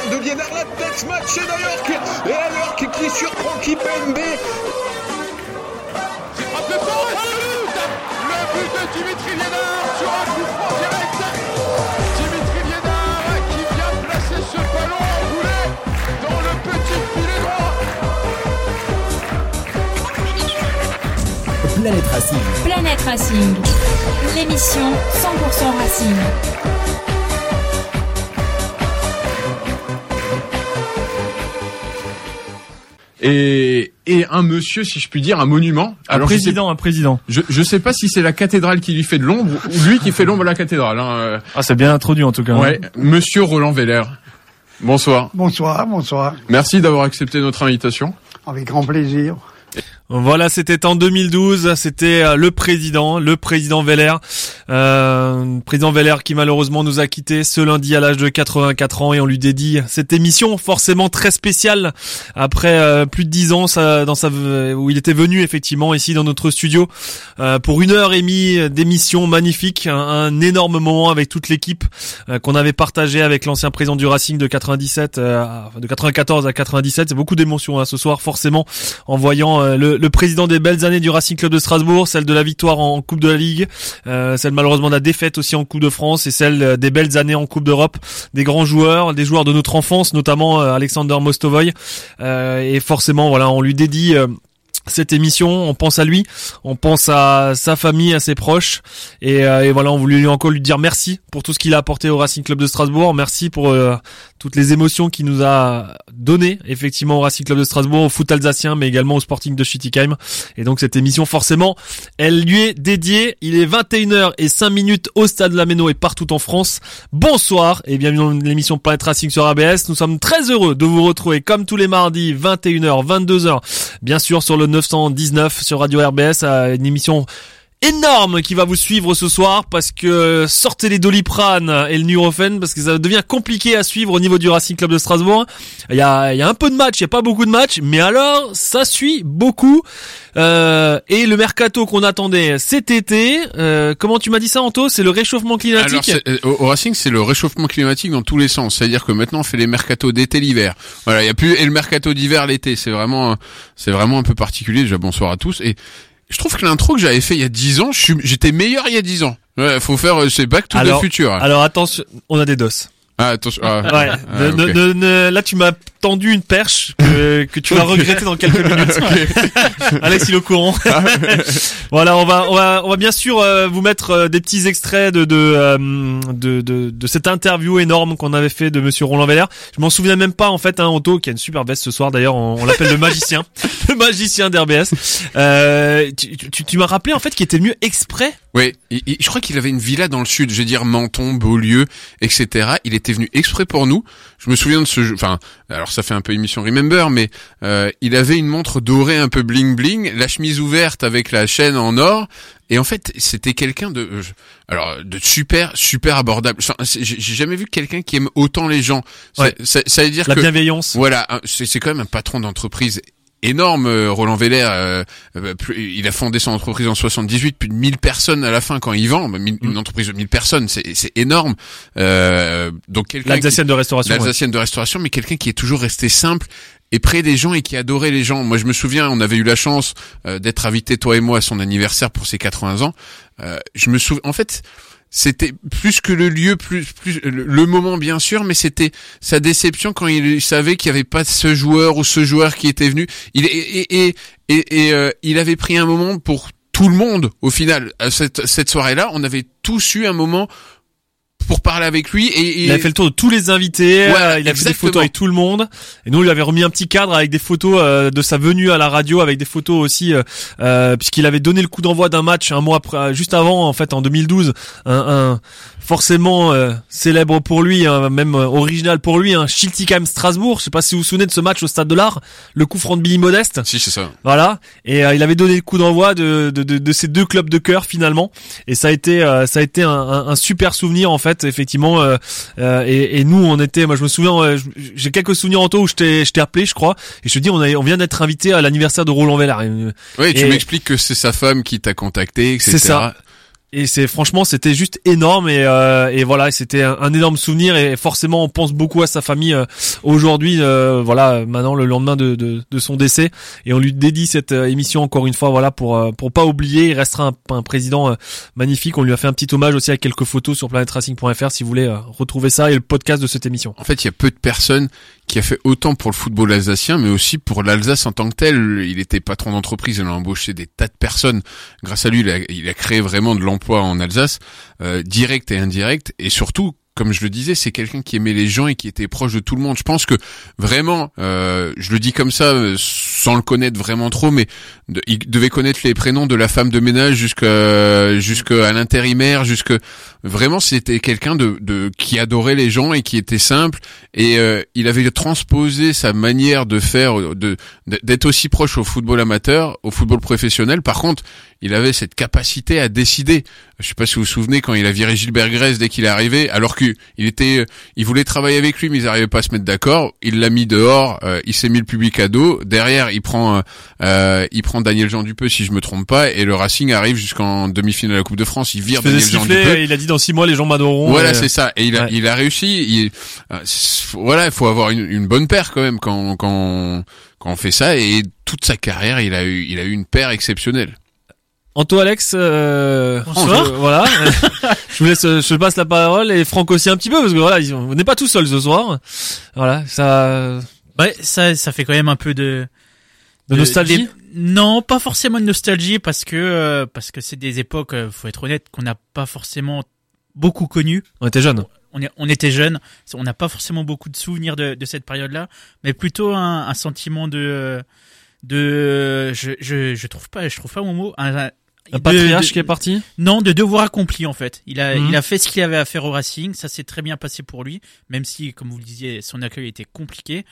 de Liénard, la tête match et York. Et à York qui surprend Kipembe. C'est frappé fort et c'est le but Le but de Dimitri Liénard sur un coup franc direct Dimitri Liénard qui vient placer ce ballon en boulet dans le petit filet droit Planète Racing. Planète Racing, l'émission 100% Racing. Et, et un monsieur, si je puis dire, un monument. Un Alors, je sais- président, un président. Je, je sais pas si c'est la cathédrale qui lui fait de l'ombre ou lui qui fait l'ombre à la cathédrale. Hein. Ah, c'est bien introduit en tout cas. euh, Ouais, Monsieur Roland Veller. Bonsoir. Bonsoir, bonsoir. Merci d'avoir accepté notre invitation. Avec grand plaisir. Voilà, c'était en 2012, c'était euh, le président, le président Veller, euh, président Veller qui malheureusement nous a quittés ce lundi à l'âge de 84 ans et on lui dédie cette émission forcément très spéciale après euh, plus de 10 ans dans sa, où il était venu effectivement ici dans notre studio euh, pour une heure et demie d'émission magnifique, un, énorme moment avec toute l'équipe euh, qu'on avait partagé avec l'ancien président du Racing de 97, euh, à- de 94 à 97. C'est beaucoup d'émotions hein, ce soir forcément en voyant le, le président des belles années du Racing Club de Strasbourg, celle de la victoire en, Coupe de la Ligue, euh, celle malheureusement de la défaite aussi en Coupe de France et celle euh, des belles années en Coupe d'Europe, des grands joueurs, des joueurs de notre enfance, notamment euh, Alexander Mostovoy. Et forcément, voilà, on lui dédie. Cette émission, on pense à lui, on pense à sa famille, à ses proches, et, euh, et voilà, on voulait encore lui dire merci pour tout ce qu'il a apporté au Racing Club de Strasbourg, merci pour euh, toutes les émotions qu'il nous a données effectivement au Racing Club de Strasbourg, au foot alsacien, mais également au Sporting de Schittigheim. Et donc cette émission, forcément, elle lui est dédiée. Il est 21h et 5 minutes au Stade Lameno et partout en France. Bonsoir et bienvenue dans l'émission Planet Racing sur ABS. Nous sommes très heureux de vous retrouver comme tous les mardis, 21h, 22h, bien sûr sur le 919 sur Radio RBS, à une émission énorme qui va vous suivre ce soir parce que sortez les Doliprane et le Nurofen parce que ça devient compliqué à suivre au niveau du Racing Club de Strasbourg. Il y a, il y a un peu de match, il y a pas beaucoup de matchs, mais alors ça suit beaucoup. Euh, et le mercato qu'on attendait cet été, euh, comment tu m'as dit ça Anto? C'est le réchauffement Alors, climatique c'est- euh, au au Racing, c'est le réchauffement climatique dans tous les sens. C'est-à-dire que maintenant, on fait les mercatos d'été l'hiver. Voilà, il y a plus et le mercato d'hiver l'été. C'est vraiment, c'est vraiment un peu particulier. Déjà, bonsoir à tous. Et je trouve que l'intro que j'avais fait il y a 10 ans, je suis- j'étais meilleur il y a 10 ans. Ouais, faut faire, euh, c'est Back to Alors- the Future. Alors attention, on a des doses. Ah, attention. ah, Ouais. ah, Ne- ne- ne- ne- là, tu m'as tendu une perche que, que tu vas regretter dans quelques minutes. Alex, il est au courant. voilà, on va, on va, on va bien sûr euh, vous mettre euh, des petits extraits de de, euh, de, de de cette interview énorme qu'on avait fait de Monsieur Roland Veller. Je m'en souviens même pas en fait. Hein, Otto qui a une super veste ce soir. D'ailleurs, on, on l'appelle le magicien, le magicien d'RBS. Euh, tu tu, tu m'as rappelé en fait qu'il était venu exprès. Oui, je crois qu'il avait une villa dans le sud, je veux dire Menton, Beaulieu, etc. Il était venu exprès pour nous. Je me souviens de ce jeu. Enfin, alors ça fait un peu émission Remember, mais euh, il avait une montre dorée un peu bling bling, la chemise ouverte avec la chaîne en or. Et en fait, c'était quelqu'un de, euh, alors de super, super abordable. Enfin, J'ai jamais vu quelqu'un qui aime autant les gens. Ouais. ça- ça veut dire La que bienveillance. voilà, c'est quand même un patron d'entreprise énorme, euh, Roland Veller. euh, euh, il a fondé son entreprise en 78, plus de 1000 personnes à la fin quand il vend. Une entreprise de 1000 personnes, c'est c'est énorme. Euh, donc L'Alsacienne de restauration. ouais. l'Alsacienne de restauration, mais quelqu'un qui est toujours resté simple et près des gens et qui adorait les gens. Moi, je me souviens, on avait eu la chance euh, d'être invité toi et moi à son anniversaire pour ses 80 ans. Euh, je me souviens, en fait, c'était plus que le lieu, plus, plus le, moment bien sûr, mais c'était sa déception quand il savait qu'il n'y avait pas ce joueur ou ce joueur qui était venu. Il et et et, euh, il avait pris un moment pour tout le monde au final. Cette, cette soirée-là, on avait tous eu un moment pour parler avec lui et, et- Il a fait le tour de tous les invités, euh, il a fait des photos avec tout le monde. Et nous, on lui avait remis un petit cadre avec des photos euh, de sa venue à la radio, avec des photos aussi, euh, puisqu'il avait donné le coup d'envoi d'un match un mois après, juste avant, en fait, en 2012, un, un- forcément euh, célèbre pour lui, hein, même euh, original pour lui, hein, Schiltigheim Strasbourg. Je sais pas si vous vous souvenez de ce match au Stade de l'Art, le coup franc de Billy Modeste. Si, c'est ça. Voilà, et euh, il avait donné le coup d'envoi de, de, de, de ces deux clubs de cœur finalement, et ça a été euh, ça a été un, un, un super souvenir en fait, effectivement. euh, euh, et, et nous, on était, moi je me souviens, euh, j'ai quelques souvenirs en taux où je t'ai je t'ai appelé, je crois, et je te dis on, a, on vient d'être invité à l'anniversaire de Roland Vellard. Et, Oui, tu m'expliques que c'est sa femme qui t'a contacté, etc. C'est ça. Et c'est franchement c'était juste énorme et, euh, et voilà c'était un, énorme souvenir et forcément on pense beaucoup à sa famille euh, aujourd'hui euh, voilà maintenant le lendemain de, de, de son décès. Et on lui dédie cette euh, émission encore une fois voilà pour euh, pour pas oublier. Il restera un, un président euh, magnifique. On lui a fait un petit hommage aussi avec quelques photos sur planetracing.fr si vous voulez retrouver ça et le podcast de cette émission. En fait, il y a peu de personnes qui a fait autant pour le football alsacien, mais aussi pour l'Alsace en tant que tel. Il était patron d'entreprise, il a embauché des tas de personnes. Grâce à lui, il a, il a créé vraiment de l'emploi en Alsace, euh, direct et indirect, et surtout. Comme je le disais, c'est quelqu'un qui aimait les gens et qui était proche de tout le monde. Je pense que vraiment, euh, je le dis comme ça, euh, sans le connaître vraiment trop, mais il devait connaître les prénoms de la femme de ménage jusqu'à jusqu'à l'intérimaire, jusque vraiment c'était quelqu'un de, de qui adorait les gens et qui était simple et euh, il avait transposé sa manière de faire de d'être aussi proche au football amateur, au football professionnel. Par contre, il avait cette capacité à décider. Je sais pas si vous vous souvenez quand il a viré Gilbert Grèce dès qu'il est arrivé, alors qu'il était, il voulait travailler avec lui, mais ils n'arrivaient pas à se mettre d'accord. Il l'a mis dehors, euh, il s'est mis le public à dos. Derrière, il prend, euh, euh, il prend Daniel Jean Dupeux, si je me trompe pas, et le Racing arrive jusqu'en demi-finale de la Coupe de France. Il vire Daniel Jean Dupeux. il a dit dans six mois les gens m'adoreront Voilà, Et, c'est ça. Et il a, ouais. il a réussi. Il, euh, voilà, il faut avoir une, une bonne paire quand même quand, quand, quand on fait ça. Et toute sa carrière, il a eu, il a eu une paire exceptionnelle. Anto Alex, euh, Bonsoir. je- voilà. je vous laisse, je passe la parole et Franck aussi un petit peu parce que voilà, on n'est pas tout seul ce soir. Voilà, ça, Ouais, ça, ça fait quand même un peu de, de nostalgie. Non, pas forcément de nostalgie parce que euh, parce que c'est des époques, euh, faut être honnête, qu'on n'a pas forcément beaucoup connues. On était jeunes. On, est, on était jeunes, on n'a pas forcément beaucoup de souvenirs de, de cette période-là, mais plutôt un, un sentiment de de je, je je trouve pas je trouve pas mon mot un, un- patriarche de- qui est parti. Non, de devoir accompli en fait. Il a, Mhm. il a fait ce qu'il avait à faire au Racing. Ça s'est très bien passé pour lui, même si, comme vous le disiez, son accueil était compliqué.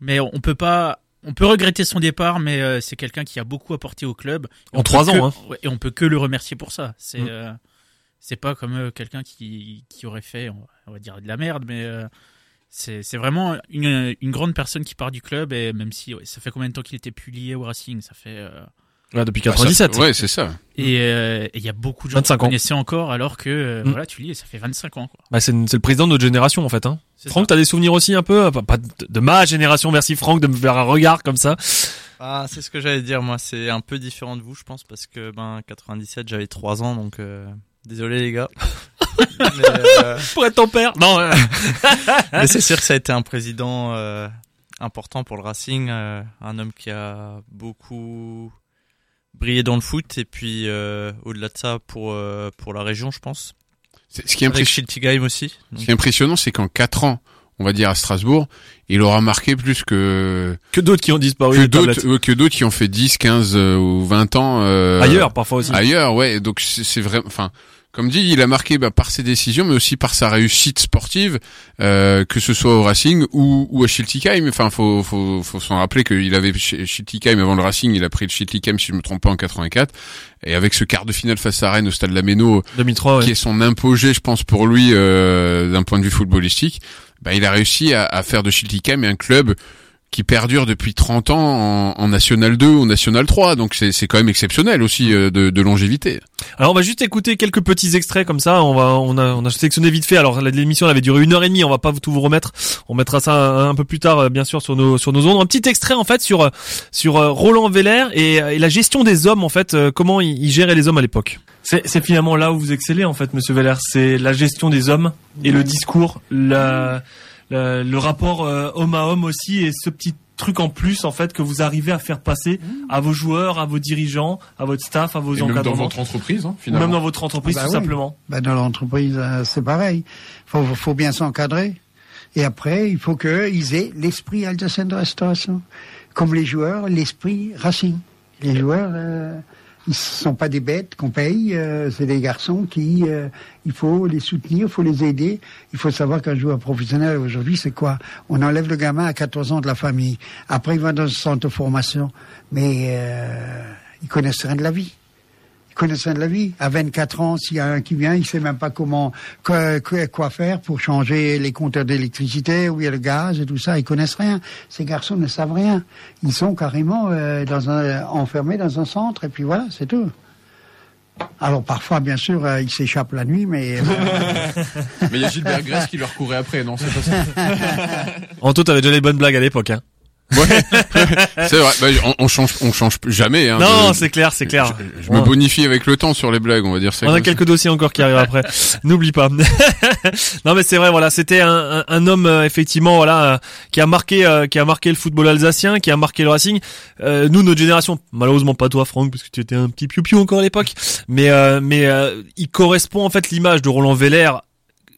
Mais on peut pas, on peut regretter son départ, mais euh, c'est quelqu'un qui a beaucoup apporté au club. En trois que- ans, hein. Et on peut que le remercier pour ça. C'est, Mhm. euh, c'est pas comme euh, quelqu'un qui, qui aurait fait, on va- dire de la merde, mais euh, c'est, c'est vraiment une, une grande personne qui part du club. Et même si, ouais, ça fait combien de temps qu'il était plus lié au Racing? Ça fait. euh, Ouais, depuis Bah, ça- 97. ouais, c'est ça. et euh, et il y a beaucoup de gens 25 qui connaissaient encore, alors que euh, Mm. voilà, tu lis, et ça fait 25 ans. Quoi. Bah, c'est, c'est le président de notre génération en fait. Hein. Franck, t'as des souvenirs aussi un peu, pas, pas de, de ma génération. Merci Franck de me faire un regard comme ça. Ah, c'est ce que j'allais dire, moi. C'est un peu différent de vous, je pense, parce que, ben, 97, j'avais 3 ans, donc, euh, désolé, les gars. mais, euh, Pour être ton père. Non. euh, mais c'est sûr que ça a été un président, euh, important pour le Racing, euh, un homme qui a beaucoup brillé dans le foot, et puis, euh, au-delà de ça, pour, euh, pour la région, je pense. C'est- Ce qui est impressionnant, aussi. ce qui est impressionnant, c'est qu'en quatre ans, on va dire à Strasbourg, il aura marqué plus que que d'autres qui ont disparu. que d'autres euh, que d'autres qui ont fait 10, 15 euh, ou 20 ans euh, Ailleurs parfois aussi. Ailleurs, ouais. Donc c'est vrai. Enfin, comme dit, il a marqué bah, par ses décisions, mais aussi par sa réussite sportive, euh, que ce soit au Racing ou, ou à Schiltigheim. Enfin, faut faut faut s'en rappeler qu'il avait Schiltigheim avant le Racing, il a pris le Schiltigheim si je me trompe pas en 84, et avec ce quart de finale face à Rennes au Stade Lameno, 2003. Ouais. qui est son impogé, je pense pour lui euh, d'un point de vue footballistique, bah, il a réussi à, faire de Schiltigheim un club qui perdure depuis 30 ans en, en National 2 ou National 3. Donc c'est c'est quand même exceptionnel aussi euh, de, de longévité. Alors on va juste écouter quelques petits extraits comme ça. On va, on a, on a sélectionné vite fait. Alors l'émission elle avait duré une heure et demie. On va pas tout vous remettre. On mettra ça un, un peu plus tard, euh, bien sûr, sur nos sur nos ondes. Un petit extrait en fait sur euh, sur euh, Roland Veller et, et la gestion des hommes en fait. euh, comment il, il gérait les hommes à l'époque. C'est, c'est finalement là où vous excellez en fait, Monsieur Veller. C'est la gestion des hommes et le discours, la, la- le rapport euh, homme à homme aussi et ce petit truc en plus en fait que vous arrivez à faire passer à vos joueurs, à vos dirigeants, à votre staff, à vos encadrements. entreprise, hein, Ou même dans votre entreprise, Ah bah tout oui. simplement. Ben, dans l'entreprise, euh, c'est pareil. Faut, faut bien s'encadrer. Et après, il faut qu'ils aient l'esprit alsacien de restauration. Comme les joueurs, l'esprit Racing. Les joueurs, euh, Ils sont pas des bêtes qu'on paye, euh, c'est des garçons qui, euh, il faut les soutenir, il faut les aider. Il faut savoir qu'un joueur professionnel aujourd'hui, c'est quoi? On enlève le gamin à 14 ans de la famille. Après, il va dans un centre de formation, mais euh, ils connaissent rien de la vie. Rien de la vie. À 24 ans, s'il y a un qui vient, il sait même pas comment quoi, quoi- quoi faire pour changer les compteurs d'électricité ou il y a le gaz et tout ça. Ils connaissent rien. Ces garçons ne savent rien. Ils sont carrément euh, dans un, enfermés dans un centre et puis voilà, c'est tout. Alors parfois, bien sûr, euh, ils s'échappent la nuit, mais euh, Mais il y a Gilbert Grèce qui leur courait après, non C'est pas ça. Anto, t'avais déjà les bonnes blagues à l'époque. Hein. Ouais. c'est vrai. Bah, on, on change, on change jamais. Hein, non, de- c'est clair, c'est clair. Je, je me bonifie avec le temps sur les blagues, on va dire ça. On a quelques dossiers encore qui arrivent après. N'oublie pas. non mais c'est vrai, voilà, c'était un, un, un homme euh, effectivement, voilà, euh, qui a marqué, euh, qui a marqué le football alsacien, qui a marqué le Racing. Euh, nous, notre génération, malheureusement pas toi, Franck, parce que tu étais un petit piou-piou encore à l'époque, mais euh, mais euh, il correspond en fait l'image de Roland Veller.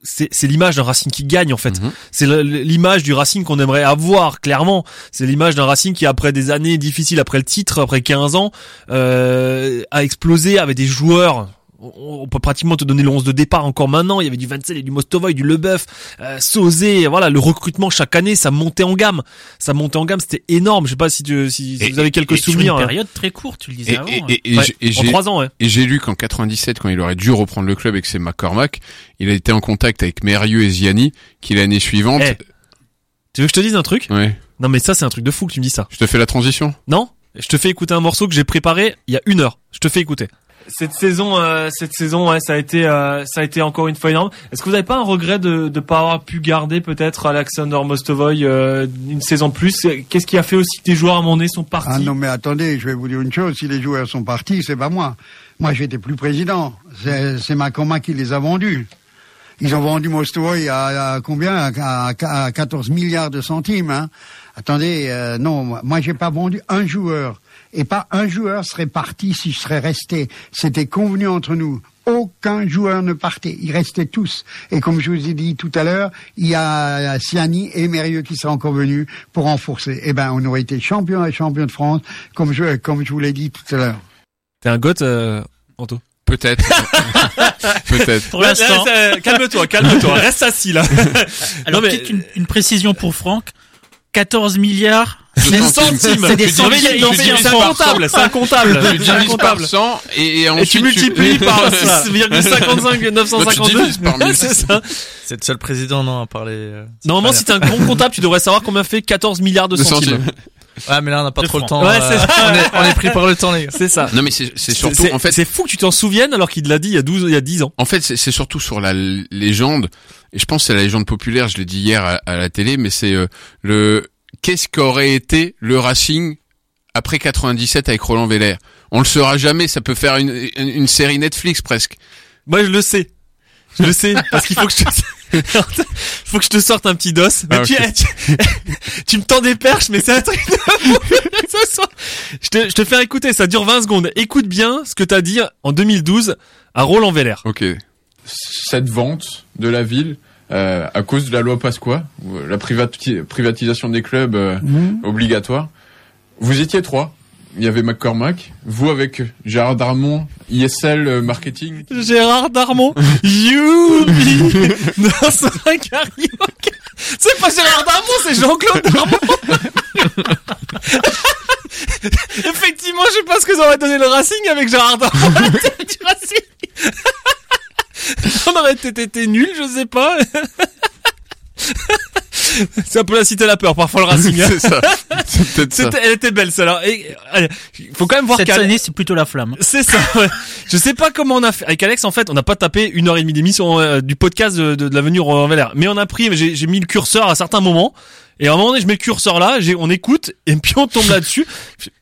C'est, c'est l'image d'un Racing qui gagne en fait. Mhm. C'est l'image du Racing qu'on aimerait avoir clairement. C'est l'image d'un Racing qui après des années difficiles, après le titre, après 15 ans, euh, a explosé avec des joueurs. On on peut pratiquement te donner le 11 de départ encore maintenant. Il y avait du Vancel et du Mostovoy, du Leboeuf, euh, Sauzé. Voilà, le recrutement chaque année, ça montait en gamme. Ça montait en gamme, c'était énorme. Je sais pas si, tu, si, si Et- vous avez quelques Et sur souvenirs. une hein. période très courte, tu le disais Et, avant. et, hein. et, et Ouais, j'ai- et en trois ans, ouais. et j'ai lu qu'en 97, quand il aurait dû reprendre le club et que c'est McCormack, il a été en contact avec Mérieux et Ziani, qui l'année suivante. Eh. Tu veux que je te dise un truc? Ouais. Non mais ça c'est un truc de fou que tu me dis ça. Je te fais la transition? Non? Je te fais écouter un morceau que j'ai préparé il y a une heure. Je te fais écouter. Cette saison, euh, cette saison, ouais, ça a été, euh, ça a été encore une fois énorme. Est-ce que vous n'avez pas un regret de ne pas avoir pu garder peut-être Alexander Mostovoy euh, une saison de plus? Qu'est-ce qui a fait aussi que tes joueurs à mon nez sont partis? Ah non, mais attendez, je vais vous dire une chose. Si les joueurs sont partis, c'est pas moi. Moi, j'étais plus président. C'est c'est Macoma qui les a vendus. Ils ont vendu Mostovoy à, à combien? À, à- à 14 milliards de centimes. Hein. Attendez, euh, non, moi, moi j'ai pas vendu un joueur. Et pas un joueur serait parti si je serais resté. C'était convenu entre nous. Aucun joueur ne partait. Ils restaient tous. Et comme je vous ai dit tout à l'heure, il y a Siani et Mérieux qui seraient encore venus pour renforcer. Eh ben, on aurait été champion et champion de France, comme je, comme je vous l'ai dit tout à l'heure. T'es un goth, euh, Anto? Peut-être. Peut-être. Pour l'instant. Calme-toi, calme-toi, reste assis là. Alors non, mais- peut-être une, une précision pour Franck. 14 milliards. De centimes. C'est des centimes c'est un comptable, c'est un comptable. Tu C'est un divises par comptable. 100 et, et Et ensuite tu multiplies par Ça. 6,55 952. divises par mille. C'est ça. C'est le seul président non à parler. euh, Normalement, si t'es un grand comptable, tu devrais savoir combien fait 14 milliards de de centimes. Ouais, mais là on n'a pas trop le temps. Ouais, euh, c'est ça. on, est, on est pris par le temps les gars. C'est ça. Non mais c'est c'est surtout en fait c'est fou que tu t'en souviennes alors qu'il l'a dit il y a 12, il y a 10 ans. En fait, c'est c'est surtout sur la légende, et je pense que c'est la légende populaire, je l'ai dit hier à, à la télé, mais c'est euh, le qu'est-ce qu'aurait été le Racing après 97 avec Roland Veller On le saura jamais, ça peut faire une, une, une série Netflix presque. Moi, je le sais. Je le sais parce qu'il faut que je te... faut que je te sorte un petit dos. Mais Ah, tu, tu, tu me tends des perches, mais c'est un truc de. Je te, je te fais écouter, ça dure 20 secondes. Écoute bien ce que t'as dit en 2012 à Roland Veller. Ok. Cette vente de la ville, euh, à cause de la loi Pasqua, euh, la privati- privatisation des clubs euh, obligatoire, vous étiez trois. Il y avait McCormack, vous avec Gérard Darmon, ISL euh, Marketing, Gérard Darmon, Youpi, dans son karaoke. C'est pas Gérard Darmon, c'est Jean-Claude Darmon. Effectivement, je sais pas ce que ça aurait donné le Racing avec Gérard Darmon à la tête du Racing. On aurait peut-être été nul, je sais pas. C'est un peu la cité à la peur, parfois le Racing. hein. c'est ça. C'est peut-être ça. Elle était belle celle-là. Et, allez, faut quand même voir Cette année, c'est plutôt la flamme. c'est ça. Ouais. Je sais pas comment on a fait. Avec Alex, en fait, on n'a pas tapé une heure et demie d'émission euh, du podcast de, de, de l'avenue Roland Valère. Mais on a pris, j'ai mis le curseur à certains moments. Et à un moment donné, je mets le curseur là, j'ai- on écoute, et puis on tombe là-dessus.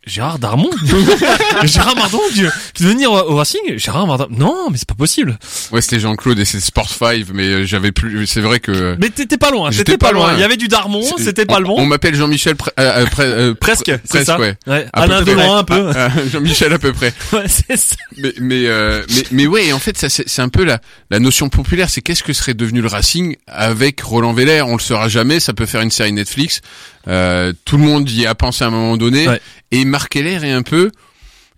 Gérard Darmon Gérard Mardon qui, qui veut venir au, au Racing? Gérard Mardon Non, mais c'est pas possible. Ouais, c'était Jean-Claude et c'est Sport 5, mais euh, j'avais plus. C'est vrai que. Mais t'étais pas loin, J'étais t'étais pas pas loin. loin. Il y avait du Darmon, c'était pas bon. On m'appelle Jean-Michel pre- euh, euh, pre- euh, Presque, pre- c'est ça. ouais. Ouais. Alain. Delon un peu. Ah, Jean-Michel à peu près. Ouais, c'est ça. Mais mais euh, mais mais ouais, en fait, ça c'est c'est un peu la la notion populaire. C'est qu'est-ce que serait devenu le Racing avec Roland Veller On le saura jamais. Ça peut faire une série Netflix. Euh, tout le monde y a pensé à un moment donné. Ouais. Et Marc Heller est un peu.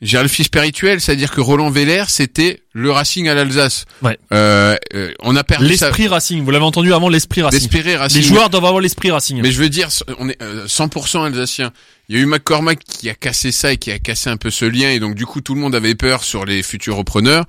j'ai le fils spirituel, c'est-à-dire que Roland Veller, c'était le Racing à l'Alsace. Ouais. Euh, euh, on a perdu. L'esprit Racing, vous l'avez entendu avant l'esprit Racing. L'esprit Racing. Les joueurs doivent avoir l'esprit Racing. Mais je veux dire, on est euh, 100% alsacien. Il y a eu McCormack qui a cassé ça et qui a cassé un peu ce lien et donc du coup tout le monde avait peur sur les futurs repreneurs.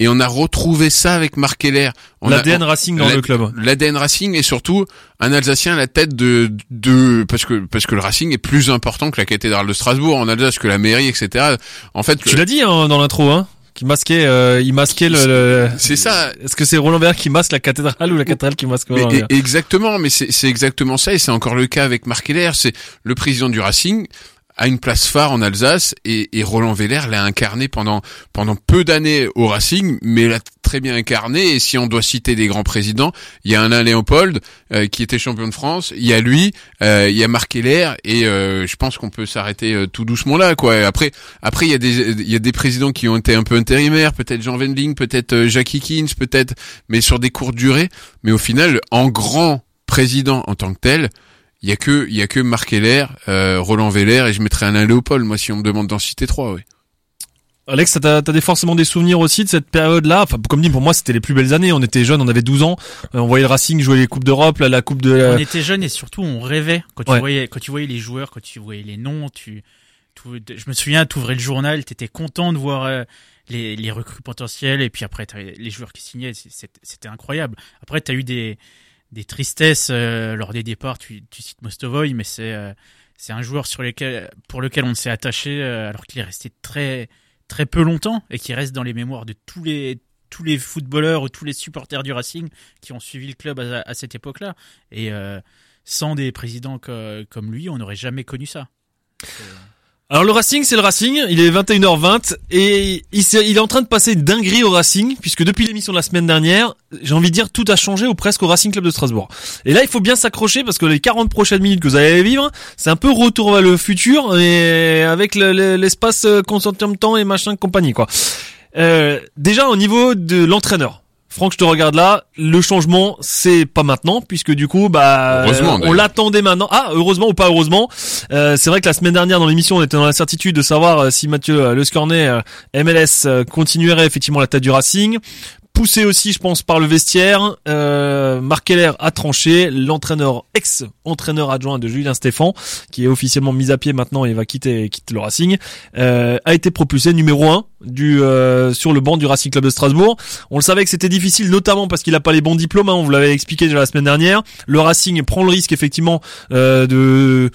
Et on a retrouvé ça avec Marc a- L'ADN Racing dans le club. L'ADN Racing et surtout un Alsacien à la tête de de parce que parce que le Racing est plus important que la cathédrale de Strasbourg en Alsace que la mairie etc. En fait, Tu l'as dit hein, dans l'intro, hein qui masquait, euh, il masquait le. le- c'est ça. Est-ce que c'est Roland Vert qui masque la cathédrale ou la cathédrale qui masque Roland e- Vert exactement, mais c'est c'est exactement ça et c'est encore le cas avec Marc Heller. C'est le président du Racing a une place phare en Alsace et, et Roland Veller l'a incarné pendant pendant peu d'années au Racing, mais l'a très bien incarné. Et si on doit citer des grands présidents, il y a Alain Léopold euh, qui était champion de France, il y a lui, euh, il y a Marc Heller et euh, je pense qu'on peut s'arrêter euh, tout doucement là. Quoi. Après, après il y a des il y a des présidents qui ont été un peu intérimaires, peut-être Jean Wendling, peut-être euh, Jackie Kins, peut-être, mais sur des courtes durées. Mais au final, en grand président en tant que tel, il y a que il y a que Marc Heller, euh, Roland Veller et je mettrais Alain Léopold moi si on me demande d'en citer trois. Oui. Alex, t'as t'as des forcément des souvenirs aussi de cette période-là? Enfin, comme dit, pour moi, c'était les plus belles années. On était jeunes, on avait 12 ans. Euh, on voyait le Racing jouer les coupes d'Europe, la, coupe de. On était jeunes et surtout on rêvait quand tu Ouais. voyais quand tu voyais les joueurs, quand tu voyais les noms, tu, tu- je me souviens, tu ouvrais le journal, t'étais content de voir euh, les, les recrues potentielles et puis après les joueurs qui signaient, c'était incroyable. Après t'as eu des des tristesses euh, lors des départs, tu, cites Mostovoy, mais c'est euh, c'est un joueur sur lequel pour lequel on s'est attaché euh, alors qu'il est resté très très peu longtemps et qui reste dans les mémoires de tous les tous les footballeurs ou tous les supporters du Racing qui ont suivi le club à, cette époque-là. Et sans des présidents co- comme lui, on n'aurait jamais connu ça. Alors le Racing, c'est le Racing. Il est 21h20 et il, est en train de passer dinguerie au Racing puisque depuis l'émission de la semaine dernière, j'ai envie de dire tout a changé ou presque au Racing Club de Strasbourg. Et là, il faut bien s'accrocher parce que les 40 prochaines minutes que vous allez vivre, c'est un peu retour vers le futur et avec le- le- l'espace euh, consentient temps et machin compagnie quoi. Euh, déjà au niveau de l'entraîneur. Franck, je te regarde là. Le changement, c'est pas maintenant, puisque du coup, bah, Heureusement, on l'attendait maintenant. Ah, heureusement ou pas heureusement. Euh, c'est vrai que la semaine dernière dans l'émission, on était dans l'incertitude de savoir euh, si Mathieu euh, Le Scornet, MLS, continuerait effectivement la tête du Racing. Poussé aussi, je pense, par le vestiaire, euh, Marc Keller a tranché. L'entraîneur, ex-entraîneur adjoint de Julien Stéphan, qui est officiellement mis à pied maintenant et va quitter, quitte le Racing, euh, a été propulsé numéro un du euh, sur le banc du Racing Club de Strasbourg. On le savait que c'était difficile, notamment parce qu'il a pas les bons diplômes. hein, on vous l'avait expliqué déjà la semaine dernière. Le Racing prend le risque effectivement euh, de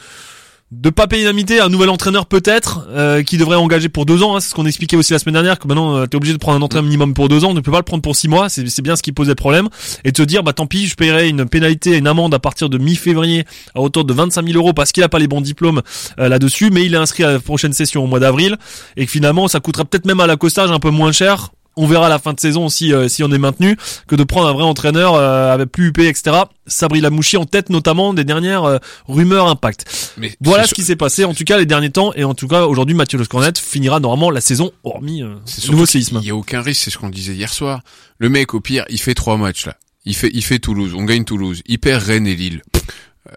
de pas à un nouvel entraîneur peut-être euh, qui devrait engager pour deux ans. hein, c'est ce qu'on expliquait aussi la semaine dernière que maintenant euh, t'es obligé de prendre un entraîneur minimum pour deux ans. Tu ne peux pas le prendre pour six mois. C'est bien ce qui posait problème et de te dire bah tant pis, je paierai une pénalité, une amende à partir de mi-février à hauteur de 25 000 euros parce qu'il a pas les bons diplômes euh, là-dessus, mais il est inscrit à la prochaine session au mois d'avril et que finalement ça coûtera peut-être même à l'accostage un peu moins cher. On verra à la fin de saison si euh, si on est maintenu que de prendre un vrai entraîneur euh, avec plus UP etc. Sabri Lamouchi en tête notamment des dernières euh, rumeurs impact. Mais Voilà ce qui s'est passé en tout cas les derniers temps et en tout cas aujourd'hui Mathieu Le Scornet finira normalement la saison hormis euh, nouveau séisme. Il y a aucun risque, c'est ce qu'on disait hier soir. Le mec, au pire, il fait trois matchs là. Il fait, il fait Toulouse. On gagne Toulouse. Il perd Rennes et Lille.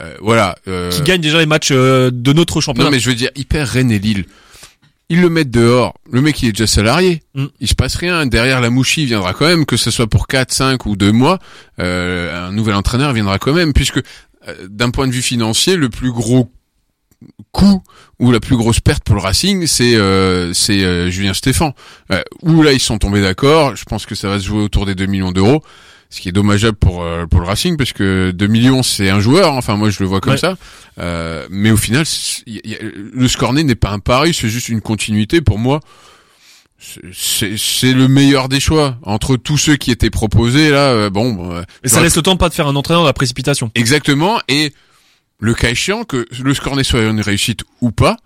Euh, voilà. euh, Qui gagne déjà les matchs euh, de notre championnat. Non, mais je veux dire, il perd Rennes et Lille. Ils le mettent dehors. Le mec, il est déjà salarié. Mm. Il se passe rien. Derrière la mouchie, viendra quand même, que ce soit pour 4, 5 ou 2 mois. Euh, un nouvel entraîneur viendra quand même, puisque euh, d'un point de vue financier, le plus gros coût ou la plus grosse perte pour le Racing, c'est euh, c'est euh, Julien Stéphan. Euh, où là, ils sont tombés d'accord. Je pense que ça va se jouer autour des 2 millions d'euros. Ce qui est dommageable pour euh, pour le Racing parce que 2 millions c'est un joueur. Enfin moi je le vois comme Ouais. ça. Euh, mais au final, y a- y a- le Scornet n'est pas un pari, c'est juste une continuité. Pour moi, c'est- le meilleur des choix entre tous ceux qui étaient proposés là. euh, bon, euh, Et ça laisse le temps pas de faire un entraîneur dans la précipitation. exactement. Et le cas échéant que le Scornet soit une réussite ou pas,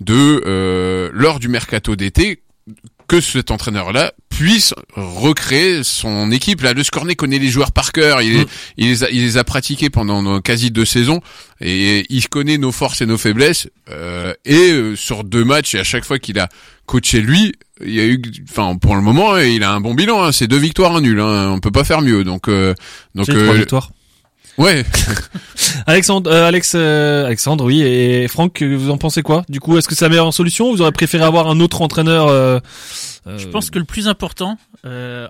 de euh, lors du mercato d'été que cet entraîneur-là puisse recréer son équipe. Là, le Scornet connaît les joueurs par cœur. Il, Mm. il, les a, il les a pratiqués pendant euh, quasi deux saisons et il connaît nos forces et nos faiblesses. Euh, et euh, sur deux matchs, et à chaque fois qu'il a coaché lui, il y a eu, enfin pour le moment, il a un bon bilan. Hein. C'est deux victoires, un nul. Hein. On peut pas faire mieux. Donc, euh, donc les trois euh, victoires. Ouais. Alexandre, euh, Alex, euh, Alexandre, oui, et Franck, vous en pensez quoi? Du coup, est-ce que c'est la meilleure solution? Ou Vous aurez préféré avoir un autre entraîneur euh, euh, Je pense que le plus important, euh,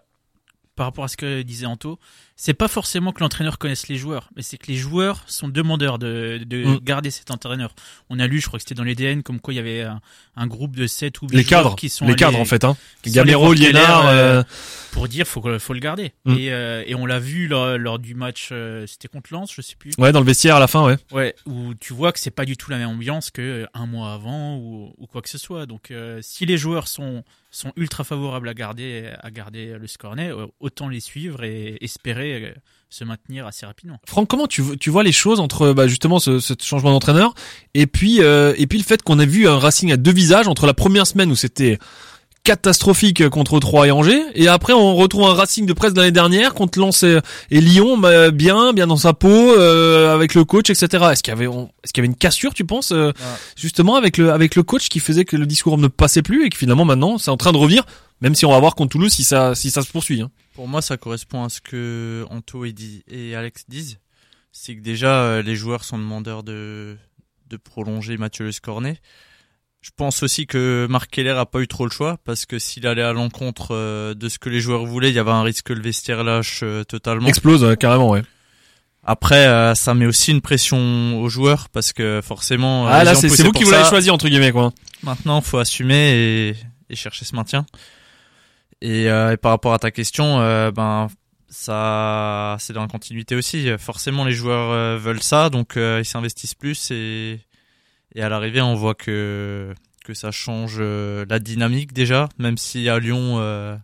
par rapport à ce que disait Anto, c'est pas forcément que l'entraîneur connaisse les joueurs, mais c'est que les joueurs sont demandeurs de, de Mm. garder cet entraîneur. On a lu, je crois que c'était dans l'EDN, comme quoi il y avait un, un groupe de 7 ou 8 les cadres, qui sont les allés- cadres en fait, hein. Gamero, Liénard. Keller, euh, pour dire faut faut le garder. Mm. Et, euh, et on l'a vu lors, lors du match, euh, c'était contre Lens, je sais plus. Ouais, dans le vestiaire à la fin, ouais. Ouais, où tu vois que c'est pas du tout la même ambiance que euh, un mois avant ou, ou quoi que ce soit. Donc, euh, si les joueurs sont sont ultra favorables à garder à garder le Scornet, euh, autant les suivre et espérer euh, se maintenir assez rapidement. Franck, comment tu, vois les choses entre bah, justement ce, ce changement d'entraîneur et puis euh, et puis le fait qu'on a vu un Racing à deux visages entre la première semaine où c'était catastrophique contre Troyes et Angers et après on retrouve un Racing de presse de l'année dernière contre Lens et, et Lyon bah, bien bien dans sa peau euh, avec le coach etc est-ce qu'il y avait est-ce qu'il y avait une cassure tu penses euh, justement avec le avec le coach qui faisait que le discours ne passait plus et que finalement maintenant c'est en train de revenir même si on va voir contre Toulouse si ça si ça se poursuit hein. Pour moi, ça correspond à ce que Anto et, Di- et Alex disent. C'est que déjà, euh, les joueurs sont demandeurs de, de prolonger Mathieu Le Scornet. Je pense aussi que Marc Keller a pas eu trop le choix parce que s'il allait à l'encontre euh, de ce que les joueurs voulaient, il y avait un risque que le vestiaire lâche euh, totalement. explose carrément ouais Après, euh, ça met aussi une pression aux joueurs parce que forcément. ah là c'est vous qui vous l'avez choisi entre guillemets quoi Maintenant, faut assumer et, et chercher ce maintien. Et, euh, et par rapport à ta question, euh, ben ça, c'est dans la continuité aussi. Forcément, les joueurs veulent ça, donc euh, ils s'investissent plus et, et à l'arrivée, on voit que que ça change euh, la dynamique déjà, même si à Lyon, euh,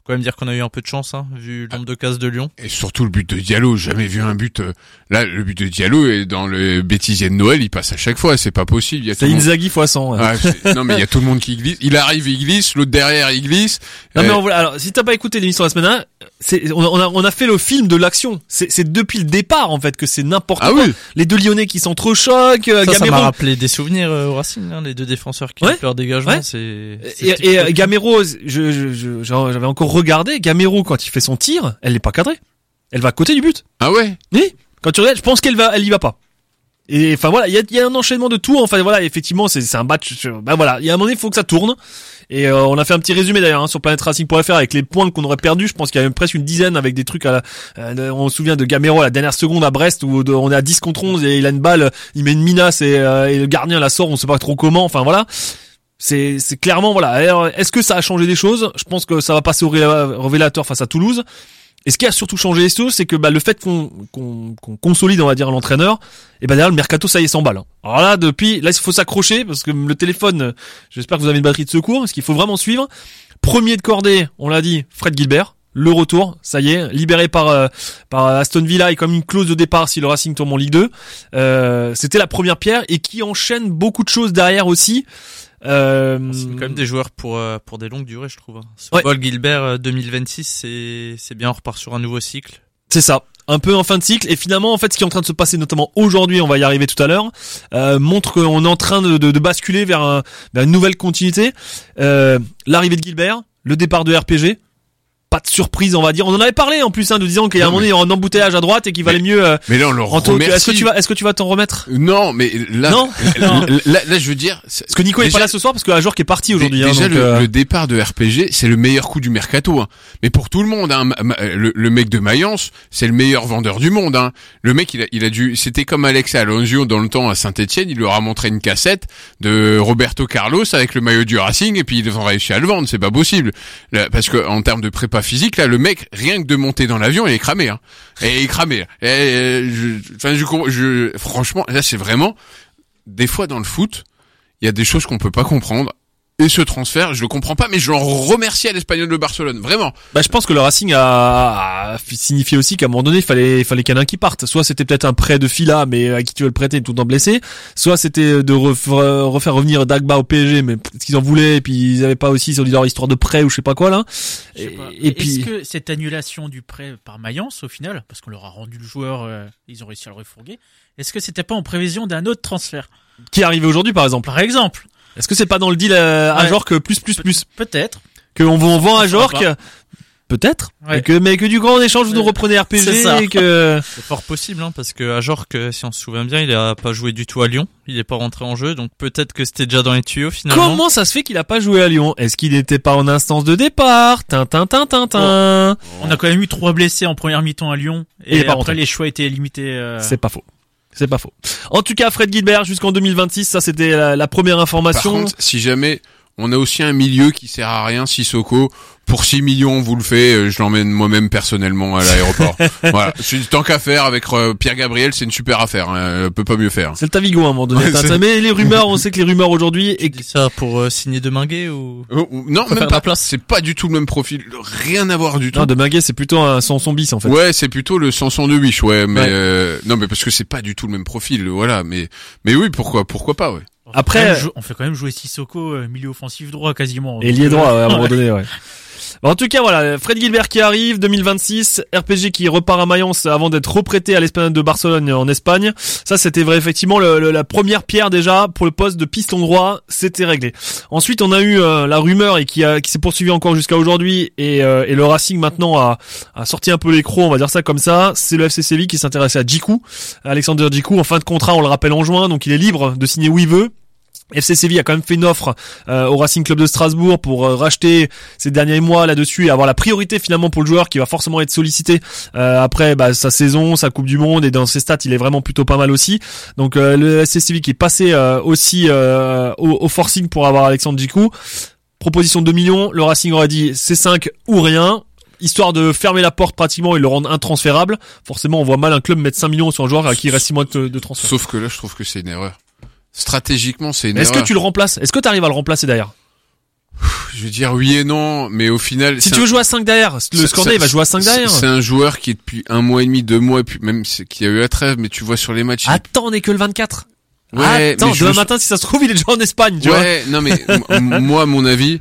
faut quand même dire qu'on a eu un peu de chance, hein, vu le nombre de cases de Lyon. Et surtout le but de Diallo, jamais vu un but. euh, Là, le but de Diallo est dans le bêtisier de Noël, il passe à chaque fois, c'est pas possible. Il y a tout c'est monde- Inzaghi fois 100 ouais. Ouais, c'est- non mais il y a tout le monde qui glisse. Il arrive, il glisse, l'autre derrière, il glisse. Non mais on alors si t'as pas écouté l'émission la semaine dernière, c'est on a, on a on a fait le film de l'action. C'est c'est depuis le départ en fait que c'est n'importe Ah quoi. oui. Les deux Lyonnais qui s'entrechoquent, euh, Ça, ça m'a Gamero rappelé des souvenirs euh, au Racing, hein, les deux défenseurs qui Ouais. leur dégagement, Ouais. c'est. c'est et, typique. et, euh, Gamero, je je- je- genre, j'avais encore regardé Gamero quand il fait son tir, elle n'est pas cadrée. Elle va à côté du but. Ah ouais? Oui. Quand tu regardes, je pense qu'elle va, elle y va pas. Et enfin voilà, il y a, y a un enchaînement de tout. Enfin voilà, effectivement, c'est un match. Bah voilà, il y a un moment donné, il faut que ça tourne. Et euh, on a fait un petit résumé d'ailleurs hein, sur planetracing.fr avec les points qu'on aurait perdus. Je pense qu'il y a même presque une dizaine avec des trucs. À la, euh, on se souvient de Gamero à la dernière seconde à Brest où de- on est à 10 contre 11 et il a une balle, il met une minace et, euh, et le gardien la sort. On sait pas trop comment. Enfin voilà. C'est clairement voilà. Est-ce que ça a changé des choses? Je pense que ça va passer au ré- révélateur face à Toulouse. Et ce qui a surtout changé les choses, c'est que bah, le fait qu'on consolide, on va dire, l'entraîneur, et ben derrière le mercato, ça y est, s'emballe. hein. Alors là, depuis, là, il faut s'accrocher parce que le téléphone, j'espère que vous avez une batterie de secours, parce qu'il faut vraiment suivre. Premier de cordée, on l'a dit, Fred Gilbert. Le retour, ça y est, libéré par euh, par Aston Villa et comme une clause de départ si le Racing tombe en Ligue 2. Euh, C'était la première pierre et qui enchaîne beaucoup de choses derrière aussi. Euh, C'est quand même des joueurs pour euh, pour des longues durées, je trouve. hein. Ce Ouais. Paul Gilbert euh, 2026, c'est c'est bien, on repart sur un nouveau cycle. C'est ça. Un peu en fin de cycle. Et finalement, en fait, ce qui est en train de se passer, notamment aujourd'hui, on va y arriver tout à l'heure, euh, montre qu'on est en train de, de- de basculer vers, un- vers une nouvelle continuité. Euh, L'arrivée de Gilbert, le départ de RPG. Pas de surprise, on va dire. On en avait parlé en plus, hein, de disant qu'il y a un moment il y aura un embouteillage à droite et qu'il valait mieux. Euh, Mais là, on le remercie. est-ce que tu vas, est-ce que tu vas t'en remettre? Non, mais là, Non là, là, là, je veux dire. c'est- Parce que Nico est pas là ce soir parce que Ajor qui est parti aujourd'hui. Hein, Déjà, donc, le, euh, le départ de RPG, c'est le meilleur coup du mercato. Hein. Mais pour tout le monde, hein, le, le mec de Mayence, c'est le meilleur vendeur du monde. Hein. Le mec, il a, il a dû, c'était comme Alex Alonso dans le temps à Saint-Etienne. Il leur a montré une cassette de Roberto Carlos avec le maillot du Racing et puis ils ont réussi à le vendre. C'est pas possible. Parce que en termes de physique, là, le mec, rien que de monter dans l'avion, il est cramé. Hein. Et il est cramé. Euh, je, enfin, je, je, franchement, là, c'est vraiment des fois dans le foot, il y a des choses qu'on peut pas comprendre. Et ce transfert, je le comprends pas, mais je l'en remercie à l'Espagnol de Barcelone, vraiment. Bah, je pense que le Racing a, a signifié aussi qu'à un moment donné, il fallait, il fallait qu'il y en ait un qui parte. Soit c'était peut-être un prêt de Fila, mais à qui tu veux le prêter tout le temps blessé. Soit c'était de ref- refaire revenir Dagba au PSG, mais parce qu'ils en voulaient, et puis ils avaient pas aussi sur leur histoire de prêt ou je sais pas quoi là. Je sais Et, pas. et Est-ce puis, que cette annulation du prêt par Mayence, au final, parce qu'on leur a rendu le joueur, euh, ils ont réussi à le refourguer, est-ce que c'était pas en prévision d'un autre transfert? Qui est arrivé aujourd'hui par exemple Par exemple Est-ce que c'est pas dans le deal euh, à Ouais. Jork plus plus plus Peut-être. que on, on vend à Jork peut-être. Ouais. Que, mais que du grand en échange, vous nous reprenez C'est RPG ça. et que... C'est fort possible, hein, parce que Ajorc, euh, si on se souvient bien, il a pas joué du tout à Lyon. Il est pas rentré en jeu, donc peut-être que c'était déjà dans les tuyaux finalement. Comment ça se fait qu'il a pas joué à Lyon? Est-ce qu'il n'était pas en instance de départ? Tintin, tintin, tintin. On a quand même eu trois blessés en première mi-temps à Lyon. Et Et, après, rentré. les choix étaient limités. euh, C'est pas faux. C'est pas faux. En tout cas, Fred Gilbert jusqu'en 2026, ça c'était la, la première Par information. contre, si jamais on a aussi un milieu qui sert à rien, Sissoko, pour 6 millions, vous le faites, euh, je l'emmène moi-même personnellement à l'aéroport. voilà. C'est tant qu'à faire avec euh, Pierre Gabriel, c'est une super affaire. Hein. Euh, peut pas mieux faire. c'est le Tavigo à un moment donné. Mais les rumeurs, on sait que les rumeurs aujourd'hui et dis ça pour euh, signer Deminguet ou? Oh, oh, non, même pas. la place. C'est pas du tout le même profil. Rien à voir du tout. non, de Minguet, c'est plutôt un Sanson bis en fait. Ouais, c'est plutôt le Sanson de ouais, mais Ouais. euh, non, mais parce que c'est pas du tout le même profil, voilà, mais mais oui, pourquoi pourquoi pas, ouais. On fait Après- même jou- on fait quand même jouer Sissoko euh, milieu offensif droit quasiment. Et lié euh, droit ouais, à un moment donné, ouais. En tout cas, voilà, Fred Gilbert qui arrive, 2026, RPG qui repart à Mayence avant d'être reprêté à l'Esplanade de Barcelone en Espagne. Ça, c'était vrai, effectivement, le- le- la première pierre déjà pour le poste de piston droit, c'était réglé. Ensuite, on a eu euh, la rumeur et qui, a, qui s'est poursuivie encore jusqu'à aujourd'hui et, euh, et le Racing maintenant a, a sorti un peu les crocs, on va dire ça comme ça. C'est le FC Séville qui s'intéressait à Djikou, Alexander Djikou, en fin de contrat, on le rappelle en juin, donc il est libre de signer où il veut. FC Séville a quand même fait une offre euh, au Racing Club de Strasbourg pour euh, racheter ces derniers mois là-dessus et avoir la priorité finalement pour le joueur qui va forcément être sollicité euh, après bah, sa saison, sa Coupe du Monde et dans ses stats il est vraiment plutôt pas mal aussi. Donc euh, le FC Séville qui est passé euh, aussi au, au forcing pour avoir Alexandre Djikou. Proposition de 2 millions, le Racing aurait dit c'est 5 ou rien. Histoire de fermer la porte pratiquement et le rendre intransférable. Forcément, on voit mal un club mettre 5 millions sur un joueur à qui il reste 6 mois de, de transfert. Sauf que là, je trouve que c'est une erreur. Stratégiquement, c'est une Est-ce que tu le remplaces? Est-ce que tu arrives à le remplacer derrière? Je veux dire oui et non, mais au final, Si tu un- veux jouer à 5 derrière, le c'est- il va jouer à 5 c'est- derrière. C'est un joueur qui est depuis un mois et demi, deux mois, et puis même qui a eu la trêve, mais tu vois sur les matchs. Attends, on est que le 24. Ouais, Attends, mais demain matin, si ça se trouve, il est déjà en Espagne, tu vois. ouais, non mais moi, mon avis,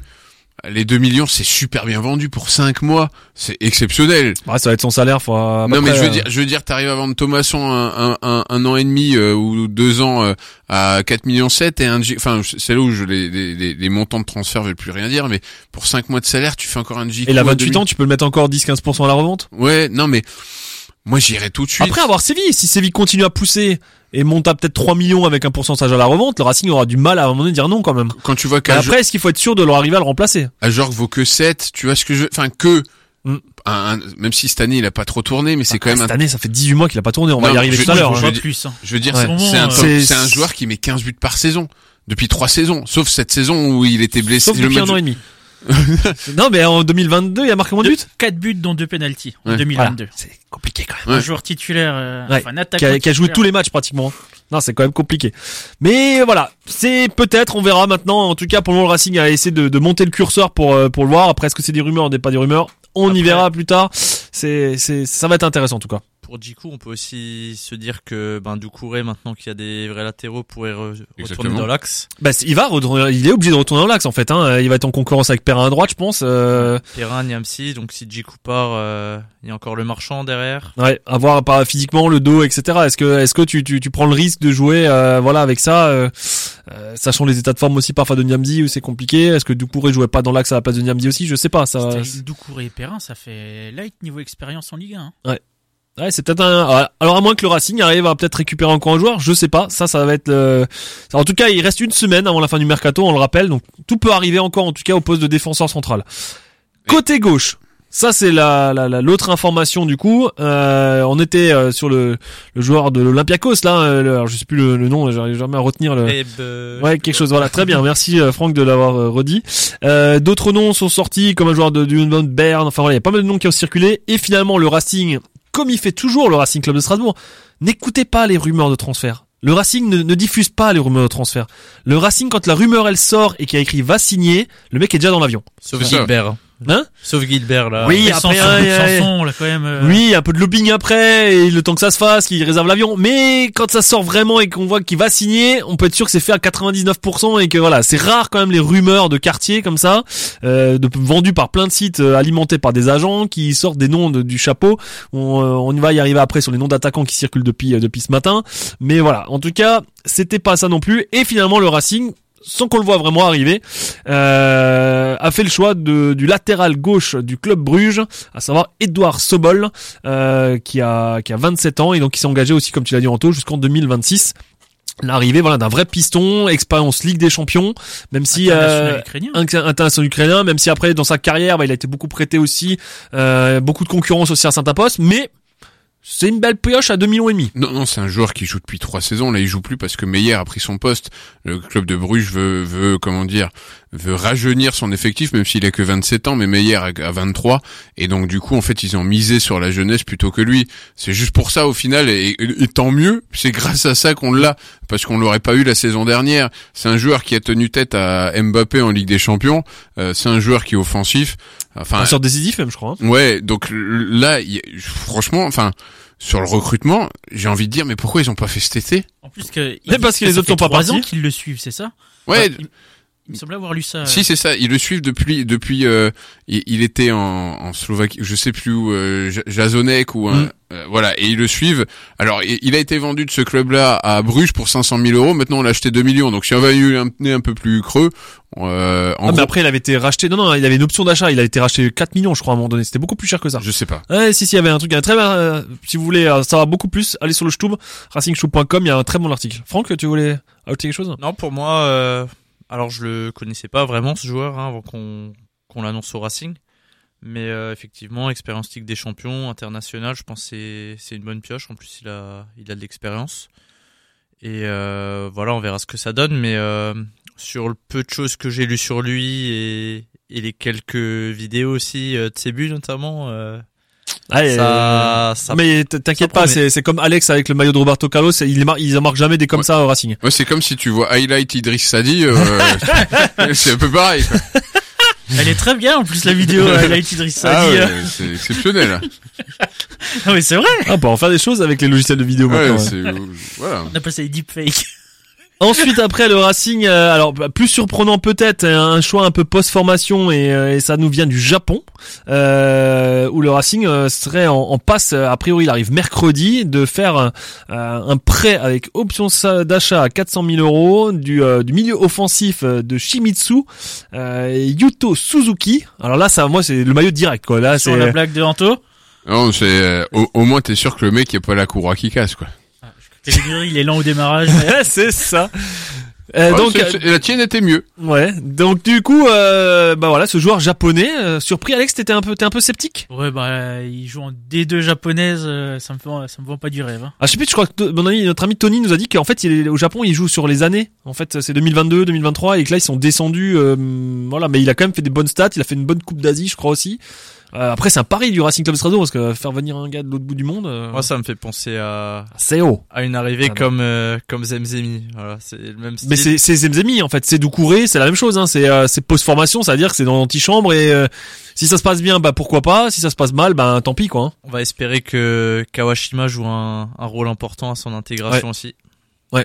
les 2 millions, c'est super bien vendu pour 5 mois. C'est exceptionnel. Ouais, ça va être son salaire, faut à non mais près, je veux euh, dire, je veux dire, t'arrives à vendre Thomasson un, un, un, un an et demi euh, ou deux ans euh, à 4 millions 7 et un, enfin c'est là où je, les, les, les, montants de transfert veulent plus rien dire, mais pour 5 mois de salaire, tu fais encore un J. Et la 28 ans, tu peux le mettre encore 10-15% à la revente? Ouais, non mais moi j'irai tout de suite. Après avoir Séville, si Séville continue à pousser et monte à peut-être 3 millions avec un pourcentage à la revente, le Racing aura du mal à un moment donné de dire non quand même. quand tu vois Mais qu'à après, est-ce qu'il faut être sûr de leur arriver à le remplacer Ajorc vaut que 7, tu vois ce que je veux, enfin que Mm. un- un- même si cette année il a pas trop tourné, mais c'est quand même Cette un année, ça fait 18 mois qu'il a pas tourné, on va y arriver je- tout à l'heure. je- hein. plus. hein. Je veux dire, Ouais. c'est c'est un, Euh, c'est- un joueur qui met 15 buts par saison. Depuis trois saisons. Sauf cette saison où il était blessé. Sauf le depuis match- un an et demi. non, mais en 2022, il a marqué moins de buts. 4 buts dont 2 penalties en Ouais. 2022. C'est compliqué quand même. Ouais. Un joueur titulaire, euh, Ouais. enfin un attaquant qui a, qui a joué tous les matchs pratiquement. Non, c'est quand même compliqué. Mais voilà, c'est peut-être, on verra maintenant. En tout cas, pour le moment, le Racing a essayé de, de monter le curseur pour euh, pour le voir. Après, est-ce que c'est des rumeurs, n'est pas des rumeurs On y verra plus tard. C'est c'est ça va être intéressant en tout cas. Pour Djikou, on peut aussi se dire que ben Doucouré, maintenant qu'il y a des vrais latéraux, pourrait re- retourner dans l'axe. Bah, il va retourner, il est obligé de retourner dans l'axe en fait. Hein. Il va être en concurrence avec Perrin à droite, je pense. Euh, Perrin, Niamsi, donc si Djikou part, euh, il y a encore le marchand derrière. ouais, à voir par physiquement le dos, etc. Est-ce que est-ce que tu, tu tu prends le risque de jouer, euh, voilà, avec ça, euh, euh, sachant les états de forme aussi parfois de Niamzi où c'est compliqué. Est-ce que Doucouré jouait pas dans l'axe à la place de Niamzi aussi? Je sais pas. Ça. Doucouré et Perrin, ça fait light niveau expérience en Ligue 1. hein. Ouais, c'est peut-être un. ouais. Alors à moins que le Racing arrive à peut-être récupérer encore un joueur, je sais pas. Ça, ça va être. le- En tout cas, il reste une semaine avant la fin du mercato, on le rappelle. Donc tout peut arriver encore, en tout cas, au poste de défenseur central. Côté gauche. Ça c'est la la- la- l'autre information du coup. Euh, on était euh, sur le, le joueur de l'Olympiakos là. euh, le- alors, je sais plus le, le nom, j'arrive jamais à retenir le. Et, euh, Ouais, quelque chose. Voilà, très bien. Merci euh, Franck de l'avoir euh, redit. Euh, D'autres noms sont sortis, comme un joueur de du Berne. Enfin voilà, il y a pas mal de noms qui ont circulé. Et finalement, le Racing, comme il fait toujours le Racing Club de Strasbourg, n'écoutez pas les rumeurs de transfert. Le Racing ne, ne diffuse pas les rumeurs de transfert. Le Racing, quand la rumeur elle sort et qu'il y a écrit va signer, le mec est déjà dans l'avion. Sauf. Gilbert. Hein Sauf Gilbert là. Oui, après. Sanson, là quand même. euh, Oui, un peu de lobbying après, et le temps que ça se fasse, qu'il réserve l'avion. Mais quand ça sort vraiment et qu'on voit qu'il va signer, on peut être sûr que c'est fait à 99% et que voilà, c'est rare quand même les rumeurs de quartier comme ça, euh, de, vendues par plein de sites euh, alimentés par des agents qui sortent des noms de- du chapeau. On, euh, on y va y arriver après sur les noms d'attaquants qui circulent depuis euh, depuis ce matin. Mais voilà, en tout cas, c'était pas ça non plus. Et finalement, le Racing sans qu'on le voit vraiment arriver, euh, a fait le choix de, du latéral gauche du club Bruges, à savoir Edouard Sobol, euh, qui a qui a 27 ans et donc qui s'est engagé aussi, comme tu l'as dit Anto, jusqu'en 2026 l'arrivée voilà d'un vrai piston expérience Ligue des Champions même si International euh, ukrainien. un- international ukrainien même si après dans sa carrière bah, il a été beaucoup prêté aussi euh, beaucoup de concurrence aussi à Saint-Aposte mais c'est une belle pioche à 2 millions et demi Non, non, c'est un joueur qui joue depuis trois saisons. Là, il joue plus parce que Meyer a pris son poste. Le club de Bruges veut, veut, comment dire, veut rajeunir son effectif, même s'il a que 27 ans, mais Meyer a a 23. Et donc, du coup, en fait, ils ont misé sur la jeunesse plutôt que lui. C'est juste pour ça, au final, et, et- et tant mieux. C'est grâce à ça qu'on l'a, parce qu'on l'aurait pas eu la saison dernière. C'est un joueur qui a tenu tête à Mbappé en Ligue des Champions. Euh, c'est un joueur qui est offensif. Enfin, un sort décisif même je crois hein. Ouais, donc là, y franchement, enfin, sur le recrutement, j'ai envie de dire, mais pourquoi ils ont pas fait cet été? En plus que. Mais il- parce que les autres sont pas partis. qu'ils le suivent, c'est ça? Ouais, Il, il me semblait avoir lu ça. si c'est ça, ils le suivent depuis depuis. euh, il, il était en, en Slovaquie, je sais plus où, euh, Jazonek ou un- Mm. euh, voilà, et ils le suivent. Alors, il, il a été vendu de ce club-là à Bruges pour 500 000 euros. Maintenant, on l'a acheté 2 millions. Donc, si on avait eu un nez un peu plus creux, euh, en Ah, mais après il avait été racheté non non il avait une option d'achat il a été racheté 4 millions je crois à un moment donné c'était beaucoup plus cher que ça je sais pas. Ouais, si, si, il y avait un truc, un très bien, euh, si vous voulez euh, savoir beaucoup plus, allez sur le Stube, racingstube.com, il y a un très bon article. Franck, tu voulais ajouter quelque chose? Non, pour moi, euh, alors je le connaissais pas vraiment ce joueur hein, avant qu'on l'annonce au Racing, mais euh, effectivement, expérience Ligue des Champions, international, je pense que c'est une bonne pioche. En plus, il a de l'expérience et euh, voilà, on verra ce que ça donne. Mais euh, sur le peu de choses que j'ai lu sur lui et et les quelques vidéos aussi de ses buts notamment, Allez, ça, ça mais t'inquiète pas, c'est, c'est comme Alex avec le maillot de Roberto Carlos, il mar- ils en marquent jamais des comme Ouais. ça au Racing. Moi, c'est comme si tu vois highlight Idriss Sadi. Euh, c'est un peu pareil. quoi. Elle est très bien en plus la vidéo. Été Idriss Ah Sadi. ouais, c'est exceptionnel. Ah oui, c'est vrai. Ah, on peut en faire des choses avec les logiciels de vidéo Ouais, maintenant. ouais. c'est euh, voilà. On appelle ça les deepfakes. Ensuite, après le Racing, euh, alors bah, plus surprenant peut-être, un choix un peu post-formation et, euh, et ça nous vient du Japon, euh, où le Racing euh, serait en, en passe, euh, a priori il arrive mercredi, de faire euh, un prêt avec option d'achat à 400 000 euros du, euh, du milieu offensif de Shimizu, euh, Yuto Suzuki. Alors là, ça, moi, c'est le maillot direct quoi. Là, c'est la blague de Anto. Non, c'est euh, au, au moins t'es sûr que le mec il a pas la courroie qui casse quoi. Il est lent au démarrage. mais- c'est ça. Euh, Ouais, donc, c'est- la tienne était mieux. Ouais. Donc du coup, euh, bah voilà, ce joueur japonais, euh, surpris, Alex, t'étais un peu, t'es un peu sceptique? Ouais, bah, il joue en D2 japonaise, euh, ça me fait, ça me vend pas du rêve. Hein. Ah, je sais plus, je crois que mon ami, notre ami Tony nous a dit qu'en fait, il est, au Japon, il joue sur les années. En fait, c'est 2022, 2023, et que là, ils sont descendus. euh, voilà, mais il a quand même fait des bonnes stats. Il a fait une bonne Coupe d'Asie, je crois aussi. Euh, après, c'est un pari du Racing Club Strasbourg parce que faire venir un gars de l'autre bout du monde, euh, moi ça me fait penser à c'est haut. à une arrivée Ah, comme euh, comme Zemzemi. Voilà, c'est le même style. Mais c'est c'est Zemzemi en fait, c'est Doucouré, c'est la même chose. Hein. C'est euh, c'est post formation, c'est à dire que c'est dans l'antichambre et euh, si ça se passe bien, bah pourquoi pas. Si ça se passe mal, bah tant pis quoi. hein. On va espérer que Kawashima joue un, un rôle important à son intégration aussi. Bah,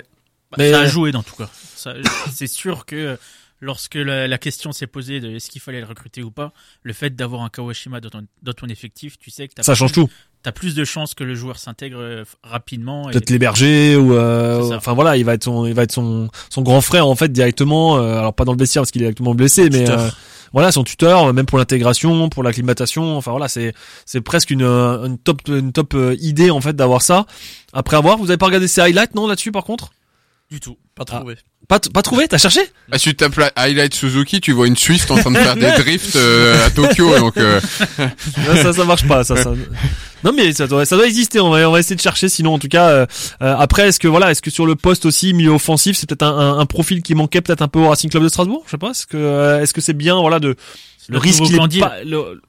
Mais- Ça a joué dans tout cas. Ça- C'est sûr que lorsque la, la question s'est posée de est-ce qu'il fallait le recruter ou pas, le fait d'avoir un Kawashima dans ton, dans ton effectif, tu sais que t'as Ça plus- change tout. T'as plus de chances que le joueur s'intègre euh, rapidement. peut-être l'héberger ou euh, enfin voilà il va être son il va être son son grand frère en fait directement euh, alors pas dans le vestiaire parce qu'il est directement blessé mais euh, voilà son tuteur euh, même pour l'intégration pour l'acclimatation enfin voilà c'est c'est presque une euh, une top une top idée en fait d'avoir ça après avoir vous avez pas regardé ces highlights non là-dessus par contre? Du tout. Pas Ah. trouvé. pas pas trouvé t'as cherché? Ah, si tu tapes la highlight Suzuki, tu vois une Swift en train de faire des drifts euh, à Tokyo. Donc euh, Non, ça ça marche pas ça, ça. non mais ça doit ça doit exister on va on va essayer de chercher sinon en tout cas euh, euh, après est-ce que voilà est-ce que sur le poste aussi milieu offensif c'est peut-être un, un, un profil qui manquait peut-être un peu au Racing Club de Strasbourg je sais pas est-ce que euh, est-ce que c'est bien voilà de le risque il est pas le-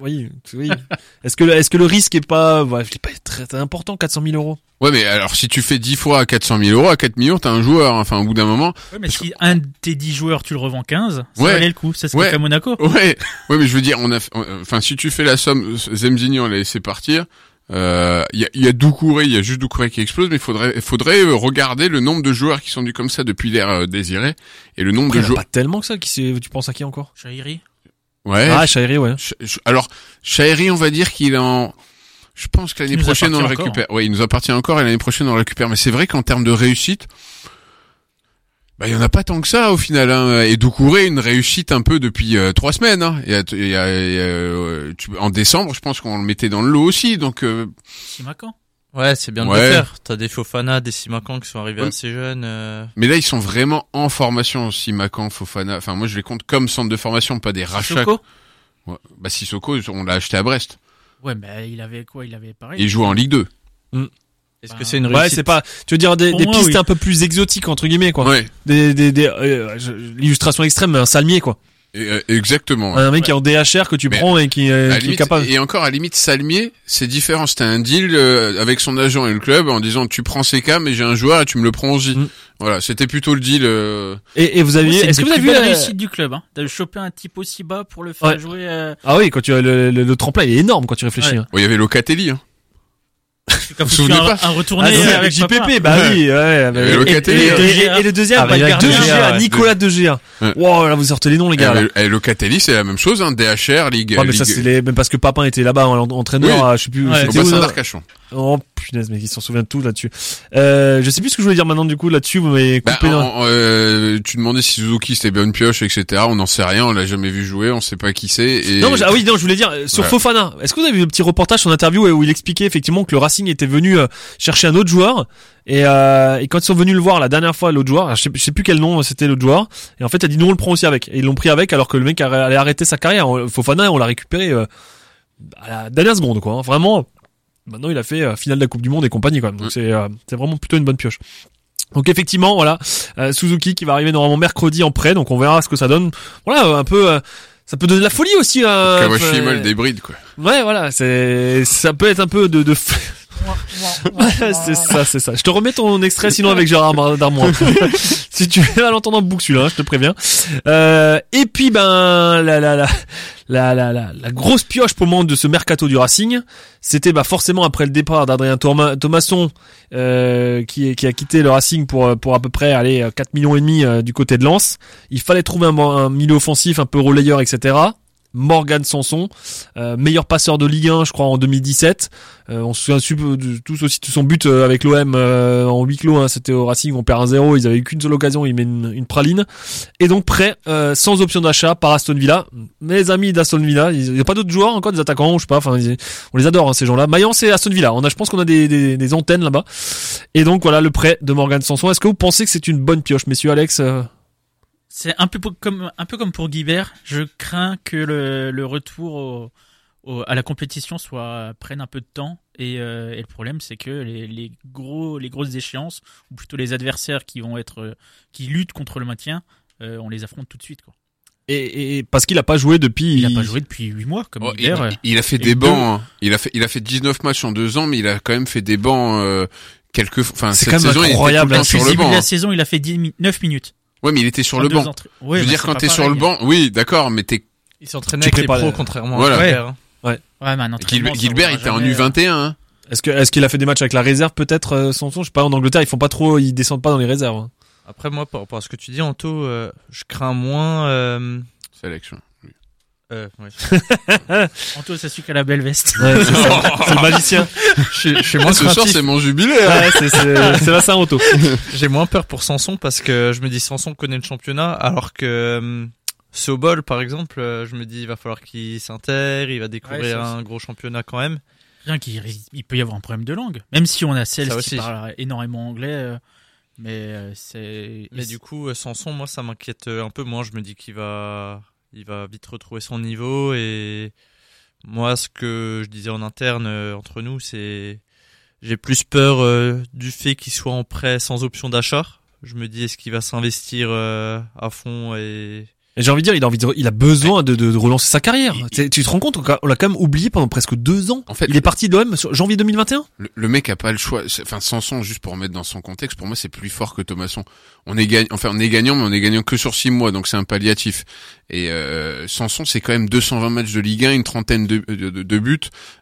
oui oui est-ce que le- est-ce que le risque est pas ouais, il est pas très, très important 400 000 euros? Ouais, mais alors si tu fais 10 fois à 400 000 euros, à 4 millions, t'as un joueur. Enfin, au bout d'un moment. Ouais, mais si un de tes 10 joueurs tu le revends 15, ça Ouais. valait le coup. C'est ce Ouais. qu'a fait Monaco. Ouais, ouais, mais je veux dire, on a, enfin, si tu fais la somme, Zemzini, on l'a laissé partir. Euh, Il y a, il y a Doucouré, il y a juste Doucouré qui explose, mais il faudrait, il faudrait euh, regarder le nombre de joueurs qui sont dus comme ça depuis l'ère euh, désirée et le nombre Après, de joueurs. pas tellement que ça qui c'est tu penses à qui encore? Chahiri. Ouais. ah Chahiri ouais Ch- ch- Alors, Chahiri, on va dire qu'il est en. Je pense que l'année prochaine on le appartient encore. récupère. Ouais, il nous appartient encore et l'année prochaine on le récupère. Mais c'est vrai qu'en termes de réussite, Bah, il y en a pas tant que ça au final. Hein. Et Doucouré, une réussite un peu depuis euh, trois semaines. Hein. Il y a- il y a- il y a, euh, tu- en décembre, je pense qu'on le mettait dans le lot aussi. Donc, euh, Simacan. Ouais, c'est bien de Ouais. le faire. T'as des Fofana, des Simacan qui sont arrivés Ouais. assez jeunes. euh. mais là, ils sont vraiment en formation. Simacan, Fofana. Enfin, moi, je les compte comme centre de formation, pas des rachats. Sissoko Ouais. Bah, Sissoko, on l'a acheté à Brest. Ouais, mais il avait quoi? Il avait pareil. Il joue en Ligue 2. Est-ce Bah, que c'est une Ouais, réussite? c'est pas. Tu veux dire des, Pour des moi, pistes oui. un peu plus exotiques entre guillemets quoi. Ouais. Des des, des euh, l'illustration extrême, un salmier quoi. Et, euh, exactement. Un mec qui est en DHR que tu Mais prends et qui, euh, la qui est capable. et encore à la limite Salmier, c'est différent. C'était un deal euh, avec son agent et le club en disant tu prends CK mais j'ai un joueur et tu me le prends aussi. Mm. Voilà, c'était plutôt le deal. euh, Et, et vous une est-ce que vous avez vu la- réussite du club, hein. De choper un type aussi bas pour le faire Ouais. jouer. euh, Ah oui, quand tu as le, le, le tremplin, il est énorme quand tu réfléchis. Ouais. hein. Bon, il y avait Locatelli. Hein. Comme Vous souvenez un, pas un retourné Ah, avec JPP, Papa. bah oui, ouais. mais- avait et, Locatelli, et- et- et le deuxième, Ah, bah, de De Gea, Gea, Nicolas De Gea. Ouais. Wow, là vous sortez les noms les Et, gars. là. et Locatelli, c'est la même chose. Hein. DHR, Ligue. Ouais, mais ça Ligue- c'est les, même parce que Papin était là-bas en en- entraîneur, Oui. à- je sais plus, Ouais. au bassin d'Arcachon. Oh punaise, mais ils s'en souviennent de tout là-dessus. Euh, je sais plus ce que je voulais dire maintenant du coup là-dessus, vous m'avez Bah, coupé. dans- en- euh, tu demandais si Suzuki c'était bien une pioche, etc. On n'en sait rien, on l'a jamais vu jouer, on sait pas qui c'est. Et... Non, mais ah oui, non, je voulais dire euh, sur Ouais. Fofana. Est-ce que vous avez vu le petit reportage, son interview où il expliquait effectivement que le Racing était venu euh, chercher un autre joueur et, euh, et quand ils sont venus le voir la dernière fois, l'autre joueur, je sais, je sais plus quel nom euh, c'était l'autre joueur, et en fait, il a dit nous on le prend aussi avec. Et ils l'ont pris avec alors que le mec allait arrêter sa carrière. Fofana, on l'a récupéré euh, à la dernière seconde, quoi. hein. Vraiment. Maintenant, il a fait euh, finale de la Coupe du Monde et compagnie, quand même. Donc Mm. c'est euh, c'est vraiment plutôt une bonne pioche. Donc effectivement, voilà, euh, Suzuki qui va arriver normalement mercredi en prêt, donc on verra ce que ça donne. Voilà, euh, un peu, euh, ça peut donner de la folie aussi. Euh, Kawashima euh, le débride, quoi. Ouais, voilà, c'est, ça peut être un peu de, de... c'est ça, c'est ça. Je te remets ton extrait sinon avec Gérard Darmon. si tu vas l'entendre en boucle celui-là, hein, je te préviens. Euh, et puis ben la la la la la la, la grosse pioche pour le de ce mercato du Racing, c'était bah forcément après le départ d'Adrien Thoma- Thomasson euh, qui qui a quitté le Racing pour pour à peu près aller 4 millions et demi euh, du côté de Lens. Il fallait trouver un milieu offensif un peu relayeur etc. Morgan Sanson, euh, meilleur passeur de Ligue 1, je crois, en 2017. Euh, on se souvient de- tous aussi de son but euh, avec l'OM euh, en huis clos. hein, C'était au Racing, on perd un 0 Ils avaient eu qu'une seule occasion, il met une, praline. Et donc prêt, euh, sans option d'achat par Aston Villa. Mes amis d'Aston Villa, il n'y a pas d'autres joueurs encore, des attaquants, je sais pas. Enfin, ils- on les adore hein, ces gens-là. Mayence et Aston Villa. On a, je pense qu'on a des, des, antennes là-bas. Et donc voilà le prêt de Morgan Sanson. Est-ce que vous pensez que c'est une bonne pioche, messieurs Alex euh C'est un peu pour- comme un peu comme pour Guibert. Je crains que le, le retour au- au- à la compétition soit prenne un peu de temps. Et, euh, et le problème, c'est que les, les gros les grosses échéances, ou plutôt les adversaires qui vont être euh, qui luttent contre le maintien, euh, on les affronte tout de suite. Quoi. et, et parce qu'il a pas joué depuis. Il a pas joué depuis 8 mois comme Oh, il, Guibert. il a fait et des deux- bancs. hein. Il a fait, il a fait 19 matchs en deux ans, mais il a quand même fait des bancs euh, quelques. Enfin, C'est cette quand même saison, incroyable, il était tout le temps Depuis sur le banc. de la hein. saison, il a fait 10 mi- 9 minutes. Ouais, mais il était sur le banc. Ouais, je veux bah, dire, quand t'es sur le banc, oui, d'accord, mais t'es Il s'entraînait avec les pros, contrairement Voilà. à Ouais. Gilbert, hein. Ouais, mais un Gil- entraînement, ça Gilbert, il était en jamais, euh, U21. Hein. Est-ce que est-ce qu'il a fait des matchs avec la réserve peut-être euh, Sanson Je sais pas en Angleterre ils font pas trop ils descendent pas dans les réserves. hein. Après, moi, par rapport à ce que tu dis, Anto, euh, je crains moins. Euh, Sélection. Euh, ouais. Anto, ça suit qu'à la belle veste. Ouais, c'est ça. C'est le magicien. je, suis- je suis moins Ce soir, c'est mon jubilé. hein. Ouais, c'est c'est c'est la Saint-Auto. J'ai moins peur pour Sanson parce que je me dis Sanson connaît le championnat, alors que euh, Sobol, par exemple, euh, je me dis il va falloir qu'il s'intègre, il va découvrir Ouais, un gros championnat quand même. Rien qu'il il peut y avoir un problème de langue. Même si on a celle qui parle énormément anglais, euh, mais euh, c'est. Mais du coup, Sanson, moi, ça m'inquiète un peu. Moi, je me dis qu'il va, il va vite retrouver son niveau. Et moi, ce que je disais en interne euh, entre nous, c'est, j'ai plus peur euh, du fait qu'il soit en prêt sans option d'achat. Je me dis, est-ce qu'il va s'investir euh, à fond et Et j'ai envie de dire il a envie de, il a besoin de, de, de relancer sa carrière. Il- Tu- te rends compte on l'a- quand même oublié pendant presque deux ans. En fait, il est parti sur janvier 2021. Le, le mec a pas le choix. Enfin, Sanson, juste pour remettre dans son contexte, pour moi, c'est plus fort que Thomasson. On est gagnant, enfin, on est gagnant, mais on est gagnant que sur six mois, donc c'est un palliatif. Et euh, Sanson, c'est quand même 220 matchs de Ligue 1, une trentaine de, de- de buts.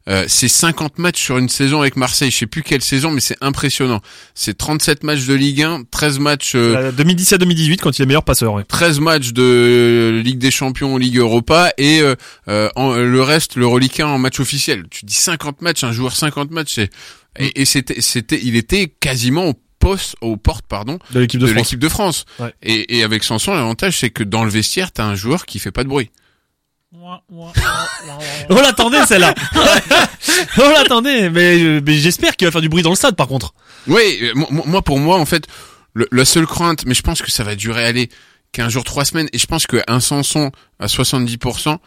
Euh, c'est 50 matchs sur une saison avec Marseille. Je sais plus quelle saison, mais c'est impressionnant. C'est 37 matchs de Ligue 1, 13 matchs. euh, 2017-2018 quand il est meilleur passeur. Ouais. 13 matchs de Ligue des Champions, Ligue Europa et euh, euh, en- le reste, le reliquat en match officiel. Tu dis 50 matchs, un joueur 50 matchs, c'est et, et c'était c'était il était quasiment au poste, aux portes, pardon, De l'équipe de, de France. l'équipe de France. Ouais. Et, et avec Sanson, l'avantage c'est que dans le vestiaire, t'as un joueur qui fait pas de bruit. On l'attendait celle-là. On l'attendait, mais, euh, mais j'espère qu'il va faire du bruit dans le stade par contre. Oui, euh, mo- mo- moi pour moi en fait, le, la seule crainte, mais je pense que ça va durer aller 15 jours, 3 semaines, et je pense qu'un Sanson à 70%,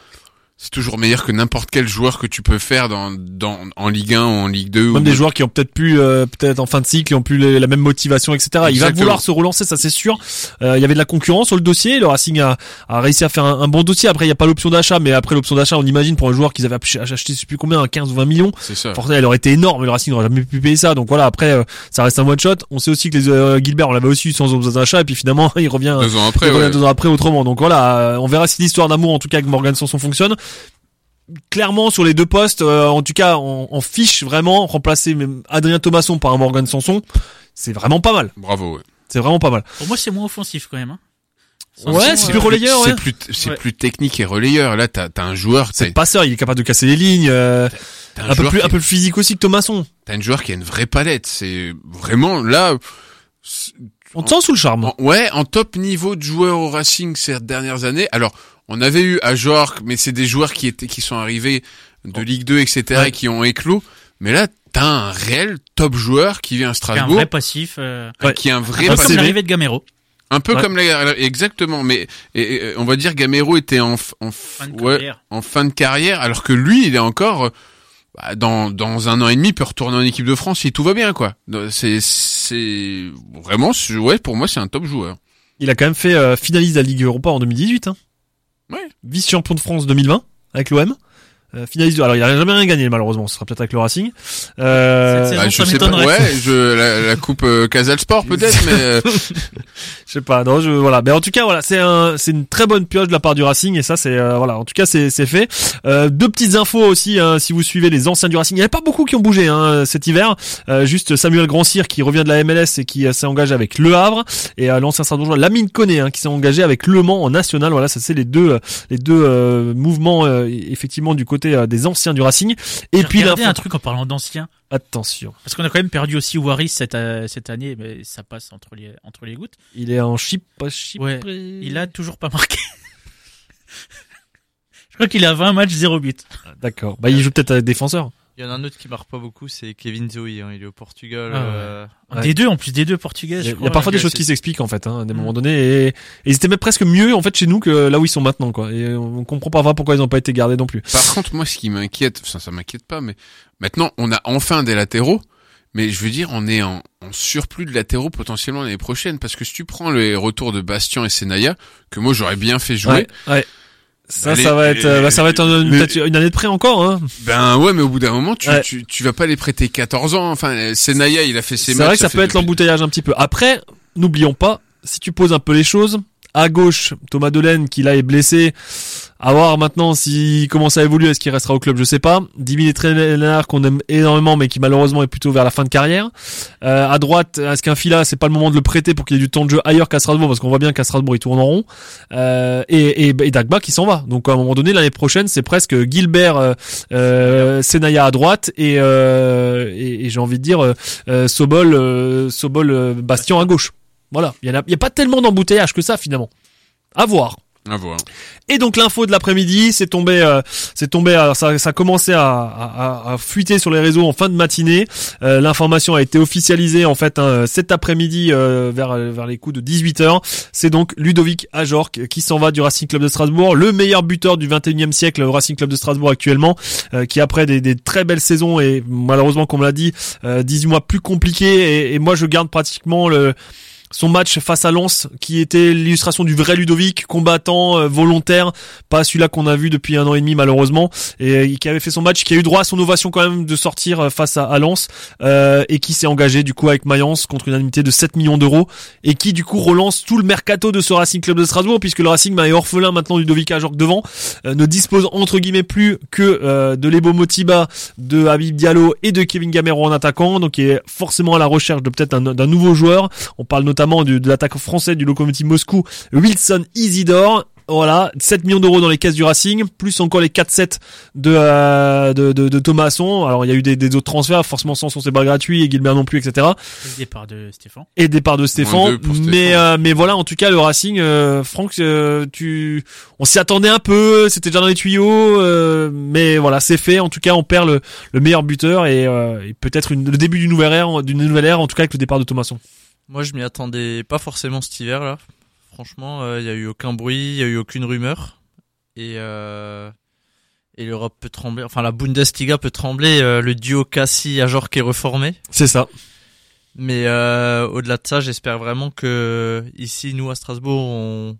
c'est toujours meilleur que n'importe quel joueur que tu peux faire dans, dans en Ligue 1 ou en Ligue 2. Même ou- des joueurs qui ont peut-être plus, euh, peut-être en fin de cycle, qui ont plus la même motivation, etc. Il va vouloir se relancer, ça c'est sûr. Euh, il y avait de la concurrence sur le dossier. Le Racing a, a réussi à faire un, un bon dossier. Après, il n'y a pas l'option d'achat, mais après l'option d'achat, on imagine pour un joueur qu'ils avaient ach- acheté, je sais plus combien, 15 ou 20 millions. C'est ça. Forcément, elle aurait été énorme, le Racing n'aurait jamais pu payer ça. Donc voilà, après, euh, ça reste un one shot. On sait aussi que les euh, Gilbert, on l'avait aussi eu sans option d'achat, et puis finalement, il revient. Deux ans après, ouais. deux ans après autrement. Donc voilà, euh, on verra si l'histoire d'amour, en tout cas, avec Morgan Sanson fonctionne. Clairement, sur les deux postes, euh, en tout cas, en, en fiche vraiment, remplacer même Adrien Thomasson par un Morgan Sanson, c'est vraiment pas mal. Bravo. ouais. C'est vraiment pas mal. Pour moi, c'est moins offensif quand même. Hein. Ouais, c'est plus relayeur, ouais. C'est plus, c'est Ouais. plus technique et relayeur. Là, t'as, t'as un joueur, C'est passeur, il est capable de casser les lignes, euh, t'as un peu plus, un peu plus physique aussi que Thomasson. t'as un joueur qui a une vraie palette. C'est vraiment là. On te sent sous le charme. En- ouais, en top niveau de joueur au Racing ces dernières années. Alors, on avait eu à Jork, mais c'est des joueurs qui étaient, qui sont arrivés de Ligue 2, etc., Ouais. et qui ont éclos. Mais là, t'as un réel top joueur qui vient à Qui a un Strasbourg, vrai passif. Euh, Ouais. qui a un un vrai peu passif. comme l'arrivée de Gamero. Un peu Ouais. comme la, exactement, mais et, et, on va dire Gamero était en, en, Fin de ouais, carrière. en fin de carrière, alors que lui, il est encore euh, bah, dans dans un an et demi, il peut retourner en équipe de France si tout va bien, quoi. C'est c'est vraiment, ouais, pour moi, c'est un top joueur. Il a quand même fait euh, finaliste de la Ligue Europa en 2018. Hein. Ouais. Vice-champion de France 2020 avec l'OM. Euh, finaliste de... Alors il a jamais rien gagné malheureusement, ce sera peut-être avec le Racing. Euh, Cette Bah, je ça sais pas, ouais, je la, la coupe euh, Casal Sport peut-être, mais euh, je sais pas, non, je voilà. Mais en tout cas, voilà, c'est un, c'est une très bonne pioche de la part du Racing et ça, c'est euh, voilà. En tout cas, c'est c'est fait. Euh, deux petites infos aussi, hein, si vous suivez les anciens du Racing, il n'y a pas beaucoup qui ont bougé hein, cet hiver. Euh, juste Samuel Grandcir qui revient de la MLS et qui euh, s'est engagé avec Le Havre et euh, l'ancien Strasbourgeois Lamine Koné hein, qui s'est engagé avec Le Mans en national. Voilà, ça c'est les deux euh, les deux euh, mouvements euh, effectivement du côté des anciens du Racing. Et puis un truc en parlant d'anciens. Attention, Parce qu'on a quand même perdu aussi Waris cette, euh, cette année, mais ça passe entre les, entre les gouttes. il est en chip, pas chip. Ouais, Il a toujours pas marqué. Je crois qu'il a 20 matchs, 0 but. D'accord. Bah il joue peut-être avec défenseur. Il y en a un autre qui marque pas beaucoup, c'est Kevin Zoe. Hein. Il est au Portugal. Ah ouais. euh, Ouais. Des deux, en plus des deux portugais. Il y a, y parfois des choses qui s'expliquent en fait, hein, à des Mm. moments donnés, et, et ils étaient même presque mieux en fait chez nous que là où ils sont maintenant, quoi. Et on comprend pas vraiment pourquoi ils n'ont pas été gardés non plus. par contre, moi, ce qui m'inquiète, ça, ça m'inquiète pas, mais maintenant, on a enfin des latéraux. Mais je veux dire, on est en, en surplus de latéraux potentiellement l'année prochaine, parce que si tu prends les retours de Bastien et Senaya, que moi j'aurais bien fait jouer, Ouais, ouais. Ça, les- ça va être, euh, bah, ça va être un- une, une année de près encore. Hein. Ben ouais, mais au bout d'un moment, tu, Ouais. tu, tu vas pas les prêter 14 ans. Enfin, Senaya, il a fait ses C'est matchs. vrai que ça fait peut être l'embouteillage un petit peu. Après, n'oublions pas, si tu poses un peu les choses, à gauche, Thomas Delaine qui là est blessé. À voir maintenant s'il commence à évoluer, est-ce qu'il restera au club, je sais pas. Dimitri Trener qu'on aime énormément, mais qui malheureusement est plutôt vers la fin de carrière. Euh, à droite, est-ce qu'un Fila, c'est pas le moment de le prêter pour qu'il ait du temps de jeu ailleurs qu'à Strasbourg, parce qu'on voit bien qu'à Strasbourg il tourne en rond. Euh, et, et, et Dagba qui s'en va. Donc à un moment donné, l'année prochaine, c'est presque Gilbert, euh, euh, Senaya à droite et, euh, et, et j'ai envie de dire Sobol, Sobol, Bastien à gauche. Voilà, il y, en a, pas tellement d'embouteillage que ça finalement. À voir. À voir. Et donc l'info de l'après-midi, c'est tombé, euh, c'est tombé, alors ça, ça a commencé à, à, à fuiter sur les réseaux en fin de matinée. Euh, L'information a été officialisée en fait hein, cet après-midi euh, vers vers les coups de 18 h C'est donc Ludovic Ajorc qui s'en va du Racing Club de Strasbourg, le meilleur buteur du 21e siècle au Racing Club de Strasbourg actuellement, euh, qui après des, des très belles saisons et malheureusement comme on l'a dit, euh, 18 mois plus compliqués. Et, et moi je garde pratiquement le son match face à Lens qui était l'illustration du vrai Ludovic combattant euh, volontaire pas celui-là qu'on a vu depuis un an et demi malheureusement. Et euh, qui avait fait son match qui a eu droit à son ovation quand même de sortir euh, face à, à Lens euh, et qui s'est engagé du coup avec Mayence contre une indemnité de 7 millions d'euros et qui du coup relance tout le mercato de ce Racing Club de Strasbourg puisque le Racing bah, est orphelin maintenant Ludovic Ajorc devant euh, ne dispose entre guillemets plus que euh, de Lebo Motiba de Habib Diallo et de Kevin Gamero en attaquant donc il est forcément à la recherche de peut-être un- d'un nouveau joueur. On parle notamment du- de l'attaque français du Lokomotiv Moscou, Wilson Isidore. Voilà, 7 millions d'euros dans les caisses du Racing, plus encore les 4-7 de, euh, de, de, de Thomasson. Alors il y a eu des, des autres transferts, forcément Sanson c'est pas gratuit, et Gilbert non plus, etc. Le départ de Stéphane. Et départ de Stéphane. Mais euh, mais voilà, en tout cas le Racing, euh, Franck, euh, tu, on s'y attendait un peu, c'était déjà dans les tuyaux, euh, mais voilà, c'est fait. En tout cas, on perd le, le meilleur buteur et, euh, et peut-être une- le début d'une nouvelle ère, d'une nouvelle ère, en tout cas avec le départ de Thomasson. Moi, je m'y attendais pas forcément cet hiver là. Franchement, euh, il y a eu aucun bruit, il y a eu aucune rumeur, et euh, et l'Europe peut trembler. Enfin, la Bundesliga peut trembler. euh, le duo Cassie Ajorc est reformé. C'est ça. Mais euh, au-delà de ça, j'espère vraiment que ici, nous à Strasbourg, on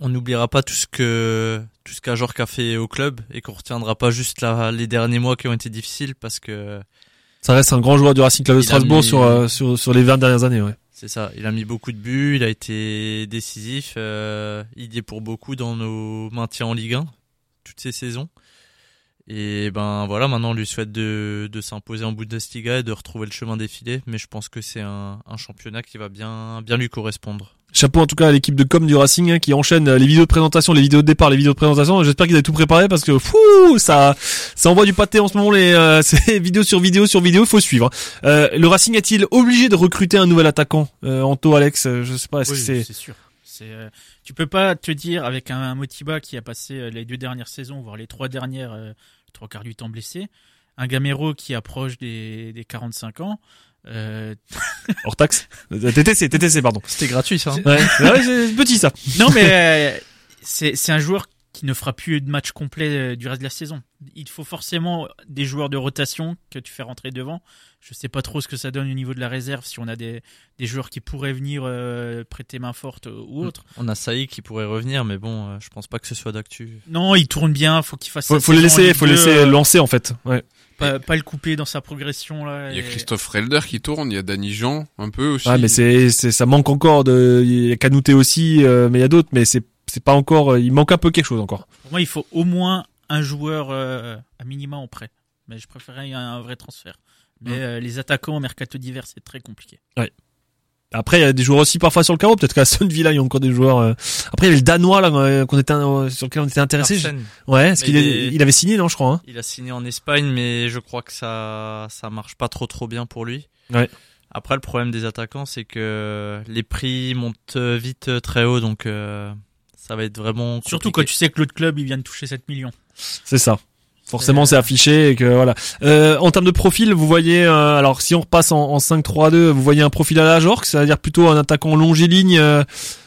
on n'oubliera pas tout ce que tout ce qu'Ajorc a fait au club et qu'on retiendra pas juste là les derniers mois qui ont été difficiles parce que Ça reste un grand joueur du Racing Club de Strasbourg mis- sur, euh, sur sur les 20 dernières années. Ouais. C'est ça, il a mis beaucoup de buts, il a été décisif, euh, il est pour beaucoup dans nos maintiens en Ligue 1, toutes ces saisons. Et ben voilà, maintenant on lui souhaite de, de s'imposer en Bundesliga et de retrouver le chemin défilé, mais je pense que c'est un, un championnat qui va bien, bien lui correspondre. Chapeau en tout cas à l'équipe de com du Racing hein, qui enchaîne euh, les vidéos de présentation, les vidéos de départ, les vidéos de présentation. J'espère qu'ils avaient tout préparé parce que fou, ça ça envoie du pâté en ce moment les euh, c'est vidéo sur vidéo sur vidéo, faut suivre. Euh, le Racing est-il obligé de recruter un nouvel attaquant euh, Anto Alex, euh, je sais pas, est-ce Oui, que c'est c'est sûr. C'est, euh, tu peux pas te dire avec un, un Motiba qui a passé les deux dernières saisons, voire les trois dernières, euh, trois quarts du temps blessé, un Gamero qui approche des, des 45 ans. Euh, hors taxe Euh, TTC TTC pardon. C'était gratuit ça. hein Ouais, ouais c'est petit ça. non mais euh, c'est c'est un joueur qui ne fera plus de match complet euh, du reste de la saison. Il faut forcément des joueurs de rotation que tu fais rentrer devant. Je sais pas trop ce que ça donne au niveau de la réserve si on a des, des joueurs qui pourraient venir euh, prêter main forte euh, ou autre. On a Saï qui pourrait revenir, mais bon, euh, je pense pas que ce soit d'actu. Non, il tourne bien, faut qu'il fasse Faut, sa faut le laisser, faut 2, le laisser euh, lancer en fait. Ouais. pas, pas le couper dans sa progression là. Il y a et- Christophe Relder qui tourne, il y a Danny Jean un peu aussi. Ah mais c'est ça manque encore de il y a Canouté aussi euh, mais il y a d'autres mais c'est c'est pas encore euh, il manque un peu quelque chose encore. Pour moi, il faut au moins un joueur euh, à minima en prêt. Mais je préférerais un, un vrai transfert. Mais Mm. euh, les attaquants au mercato d'hiver, c'est très compliqué. Après il y a des joueurs aussi parfois sur le carreau, peut-être qu'à Aston Villa il y a encore des joueurs euh. Après il y avait le danois là qu'on était euh, sur lequel on était intéressé. Ouais, qu'il il est- est- il avait signé non, je crois hein. il a signé en Espagne, mais je crois que ça, ça marche pas trop trop bien pour lui. Ouais. Après, le problème des attaquants, c'est que les prix montent vite très haut, donc euh, ça va être vraiment Surtout quand tu sais que l'autre club, il vient de toucher 7 millions. C'est ça. Forcément, Euh, c'est affiché et que voilà. Euh, en termes de profil, vous voyez, euh, alors si on repasse en, en 5-3-2, vous voyez un profil à la Ajorc, c'est-à-dire plutôt un attaquant longiligne, euh,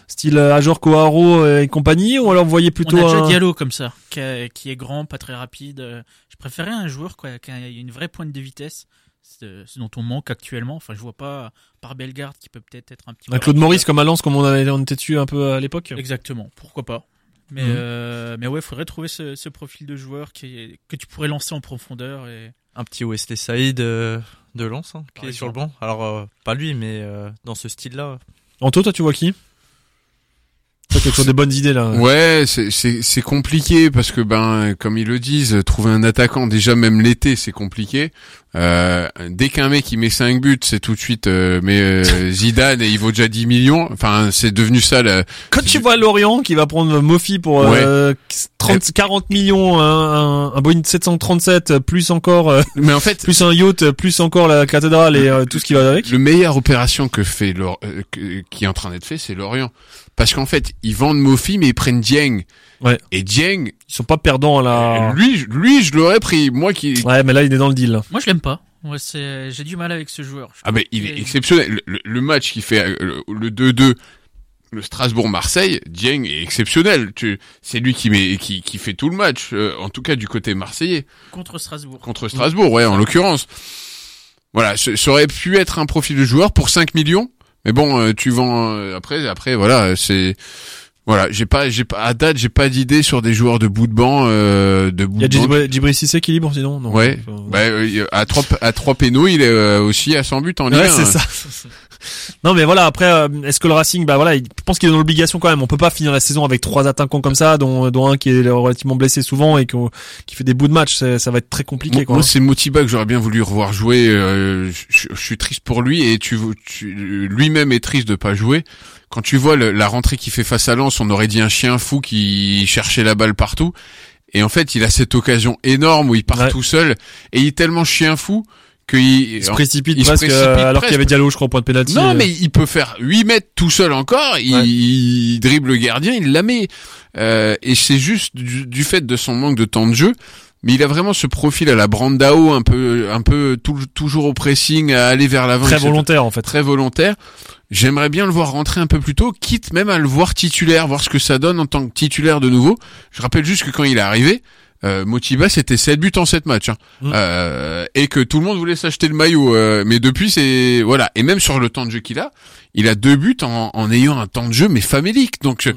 style Ajorc, Oaro et compagnie, ou alors vous voyez plutôt On a déjà un... Diallo comme ça, qui, est grand, pas très rapide. Je préférais un joueur quoi, qui a une vraie pointe de vitesse. Ce dont on manque actuellement. Enfin, je vois pas, par Bellegarde, qui peut peut-être être un petit peu un Claude. Maurice comme à Lens, comme on, avait, on était dessus un peu à l'époque. Exactement, pourquoi pas. Mais, Mhm. euh, mais ouais, faudrait trouver ce, ce profil de joueur qui est- que tu pourrais lancer en profondeur. Et... Un petit Wesley Saïd euh, de Lens, hein, qui Par est sur le banc. Alors, euh, pas lui, mais euh, dans ce style-là. Anto, toi, tu vois qui? Toi, tu as toujours des bonnes idées là. Ouais, c'est compliqué parce que ben comme ils le disent, trouver un attaquant déjà même l'été c'est compliqué. Euh, dès qu'un mec il met 5 buts, c'est tout de suite euh, mais euh, Zidane et il vaut déjà 10 millions. Enfin, c'est devenu ça la Quand tu vois Lorient qui va prendre Mofi pour euh, 30, 40 millions, un, un, un Boeing 737, plus encore, euh, Mais en fait, plus un yacht, plus encore la cathédrale et euh, tout ce qui va avec. le meilleure opération que fait Lor- euh, qui est en train d'être fait, c'est Lorient. Parce qu'en fait, ils vendent Mofi mais ils prennent Dieng. Ouais. Et Dieng, Ils sont pas perdants à la. lui, je- lui je l'aurais pris. Moi qui Ouais, mais là il est dans le deal. Moi, je l'aime pas. Ouais, c'est, j'ai du mal avec ce joueur. Je Ah mais il est exceptionnel. Le, le match qui fait euh, le, le 2-2, le Strasbourg-Marseille, Dieng est exceptionnel. Tu, c'est lui qui met, qui, qui fait tout le match. euh, en tout cas du côté marseillais contre Strasbourg. contre Strasbourg, ouais, en l'occurrence. Voilà, ça aurait pu être un profil de joueur pour 5 millions. Mais bon, euh, tu vends euh, après, après voilà, c'est voilà, j'ai pas, j'ai pas à date, j'ai pas d'idée sur des joueurs de bout de banc, euh, de bout Il y a de banc. Djibril Cissé qui est libre sinon. Non. Ouais. Euh, Bah, euh, à trois à trois pénaux, il est euh, aussi à 100 buts en Ligue Ouais, 1, c'est hein. ça. Non mais voilà après euh, est-ce que le Racing bah voilà il- je pense qu'il est dans l'obligation quand même on peut pas finir la saison avec trois attaquants comme ça dont, dont un qui est relativement blessé souvent et qu'on- qui fait des bouts de match C'est- ça va être très compliqué Moi, quoi. moi, c'est Motiba que j'aurais bien voulu revoir jouer. euh, je, je suis triste pour lui et tu, tu- lui-même est triste de pas jouer. Quand tu vois le- la rentrée qu'il fait face à Lens, on aurait dit un chien fou qui cherchait la balle partout. Et en fait, il a cette occasion énorme où il part Ouais. tout seul et il est tellement chien fou qu'il il se précipite il se presque précipite euh, alors qu'il y avait Diallo je crois au point de pénalty. Non, euh. mais il peut faire 8 mètres tout seul encore. Il, Ouais. il dribble le gardien, il la met. Euh, et c'est juste du, du fait de son manque de temps de jeu. Mais il a vraiment ce profil à la Brandao, un peu, un peu tou- toujours au pressing, à aller vers l'avant. très etc. volontaire en fait. Très volontaire. J'aimerais bien le voir rentrer un peu plus tôt, quitte même à le voir titulaire, voir ce que ça donne en tant que titulaire de nouveau. Je rappelle juste que quand il est arrivé, euh, Motiba c'était 7 buts en 7 matchs. hein. Mm. Euh, et que tout le monde voulait s'acheter le maillot. euh, mais depuis, c'est... Voilà. Et même sur le temps de jeu qu'il a, il a deux buts en, en ayant un temps de jeu, mais famélique. Donc, euh,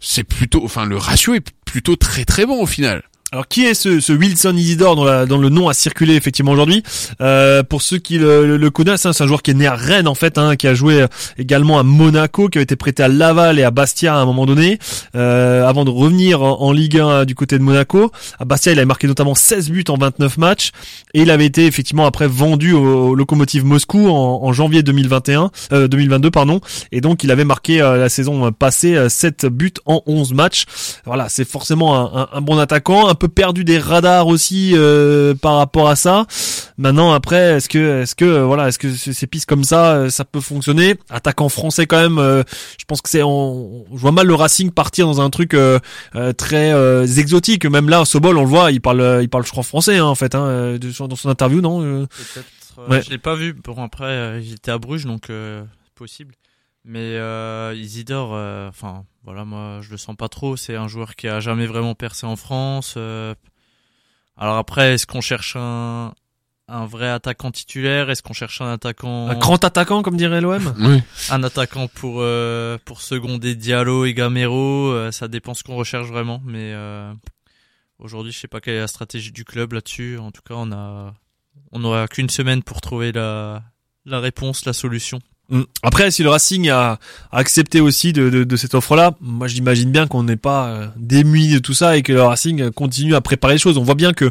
c'est plutôt... Enfin, le ratio est plutôt très très bon au final. Alors qui est ce, ce Wilson Isidore dont, la- dont le nom a circulé effectivement aujourd'hui? Euh, Pour ceux qui le, le- connaissent, hein, c'est un joueur qui est né à Rennes en fait, hein, qui a joué euh, également à Monaco, qui a été prêté à Laval et à Bastia à un moment donné, euh, avant de revenir en, Ligue 1 euh, du côté de Monaco. À Bastia, il avait marqué notamment 16 buts en 29 matchs et il avait été effectivement après vendu au, au Lokomotiv Moscou en, en janvier 2021, euh, 2022 pardon, et donc il avait marqué euh, la saison passée euh, 7 buts en 11 matchs. Voilà, c'est forcément un, un- bon attaquant, peu perdu des radars aussi euh, par rapport à ça. Maintenant, après, est-ce que, est-ce que, euh, voilà, est-ce que ces pistes comme ça, euh, ça peut fonctionner? Attaquant français quand même. euh, je pense que c'est, on, je vois mal le Racing partir dans un truc euh, euh, très euh, exotique. Même là, Sobol, on le voit, il parle, il parle, je crois français hein, en fait, hein, dans son interview, non Ouais. Je l'ai pas vu. Bon après, euh, était à Bruges, donc euh, possible. Mais euh, Isidore, euh, enfin voilà, moi je le sens pas trop. C'est un joueur qui a jamais vraiment percé en France. euh. Alors après, est-ce qu'on cherche un un vrai attaquant titulaire? Est-ce qu'on cherche un attaquant Un grand attaquant, comme dirait l'OM. Oui. un attaquant pour euh, pour seconder Diallo et Gamero euh, Ça dépend ce qu'on recherche vraiment. Mais euh, aujourd'hui, je sais pas quelle est la stratégie du club là-dessus. En tout cas, on a on n'aura qu'une semaine pour trouver la la réponse, la solution. Mm. Après, si le Racing a, accepté aussi de, de, de cette offre-là, moi j'imagine bien qu'on n'est pas euh, démuni de tout ça et que le Racing continue à préparer les choses. On voit bien que,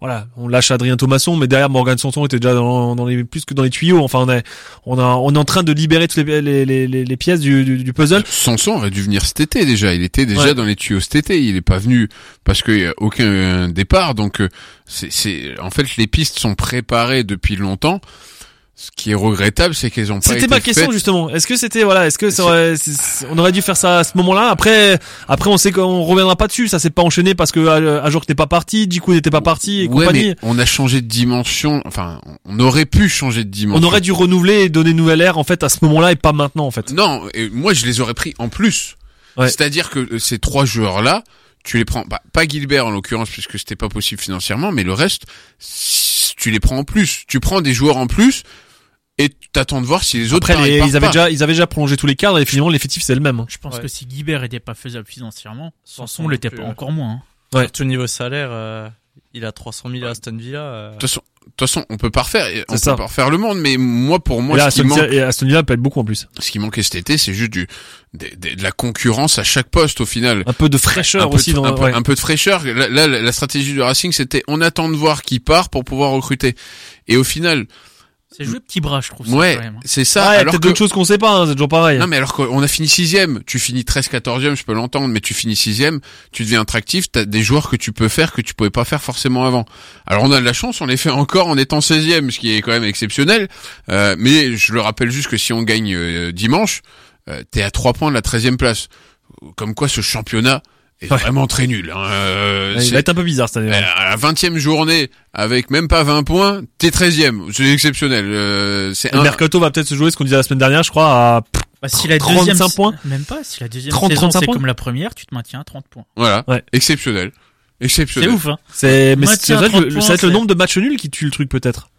voilà, on lâche Adrien Thomasson, mais derrière Morgan Sanson était déjà dans, dans les plus que dans les tuyaux. Enfin, on est, on a, on est en train de libérer toutes les, les, les, les- pièces du, du, du puzzle. Sanson aurait dû venir cet été déjà. Il était déjà Ouais. dans les tuyaux cet été. Il est pas venu parce qu'il y a aucun départ. Donc euh, c'est, c'est, en fait, les pistes sont préparées depuis longtemps. Ce qui est regrettable, c'est qu'elles ont pas été C'était ma question faites. justement. Est-ce que c'était voilà, est-ce que ça aurait- on aurait dû faire ça à ce moment-là? Après, après on sait qu'on reviendra pas dessus. Ça s'est pas enchaîné parce que euh, Ajor n'était pas parti, Djikou n'était pas parti et Ouais, compagnie. mais on a changé de dimension. Enfin, on aurait pu changer de dimension. On aurait dû renouveler et donner une nouvelle ère en fait à ce moment-là et pas maintenant en fait. Non, et moi je les aurais pris en plus. Ouais. C'est-à-dire que euh, ces trois joueurs-là, tu les prends bah, pas Gilbert en l'occurrence puisque c'était pas possible financièrement, mais le reste, tu les prends en plus. Tu prends des joueurs en plus et t'attends de voir si les autres Après, les- ils avaient pas. déjà, ils avaient déjà prolongé tous les cadres et finalement l'effectif c'est le même. hein. Je pense Ouais. que si Guibert était pas faisable financièrement, Sanson l'était pas encore moins. hein. Ouais. Surtout niveau salaire, euh, il a 300 000 à Aston Villa. euh, De toute façon, de toute façon, on peut pas refaire, on peut pas refaire le monde, mais moi, pour moi, et là, ce qui, Aston, manque, Villa- et Aston Villa peut être beaucoup en plus. ce qui manquait cet été, c'est juste du, de, de- de la concurrence à chaque poste au final. Un peu de fraîcheur un peu aussi de, dans. un, peu, ouais. un peu de fraîcheur. Là, là, la stratégie du Racing, c'était on attend de voir qui part pour pouvoir recruter. Et au final, C'est joué petit bras, je trouve. ça, ouais, hein. c'est ça. a alors peut-être que d'autres choses qu'on sait pas. hein, c'est toujours pareil. Non mais alors qu'on a fini sixième, tu finis 13 14e, je peux l'entendre, mais tu finis sixième, tu deviens attractif, t'as des joueurs que tu peux faire que tu pouvais pas faire forcément avant. Alors on a de la chance, on les fait encore en étant 16e, ce qui est quand même exceptionnel. Euh, mais je le rappelle juste que si on gagne euh, dimanche, euh, t'es à 3 points de la 13e place. Comme quoi ce championnat est Ouais. vraiment très nul. Hein. Euh, il va être un peu bizarre cette année. euh, à la 20e journée, avec même pas 20 points, t'es 13e. C'est exceptionnel. Euh, c'est Le un... mercato va peut-être se jouer ce qu'on disait la semaine dernière, je crois, à Bah, si la 35 deuxième, points Même pas, si la deuxième 30, saison 35 c'est points comme la première, tu te maintiens à 30 points. Voilà. Ouais. Exceptionnel. C'est Exceptionnel. ouf, hein. C'est, mais ça va être, 30 le, points, ça va être le c'est- nombre de matchs nuls qui tue le truc peut-être.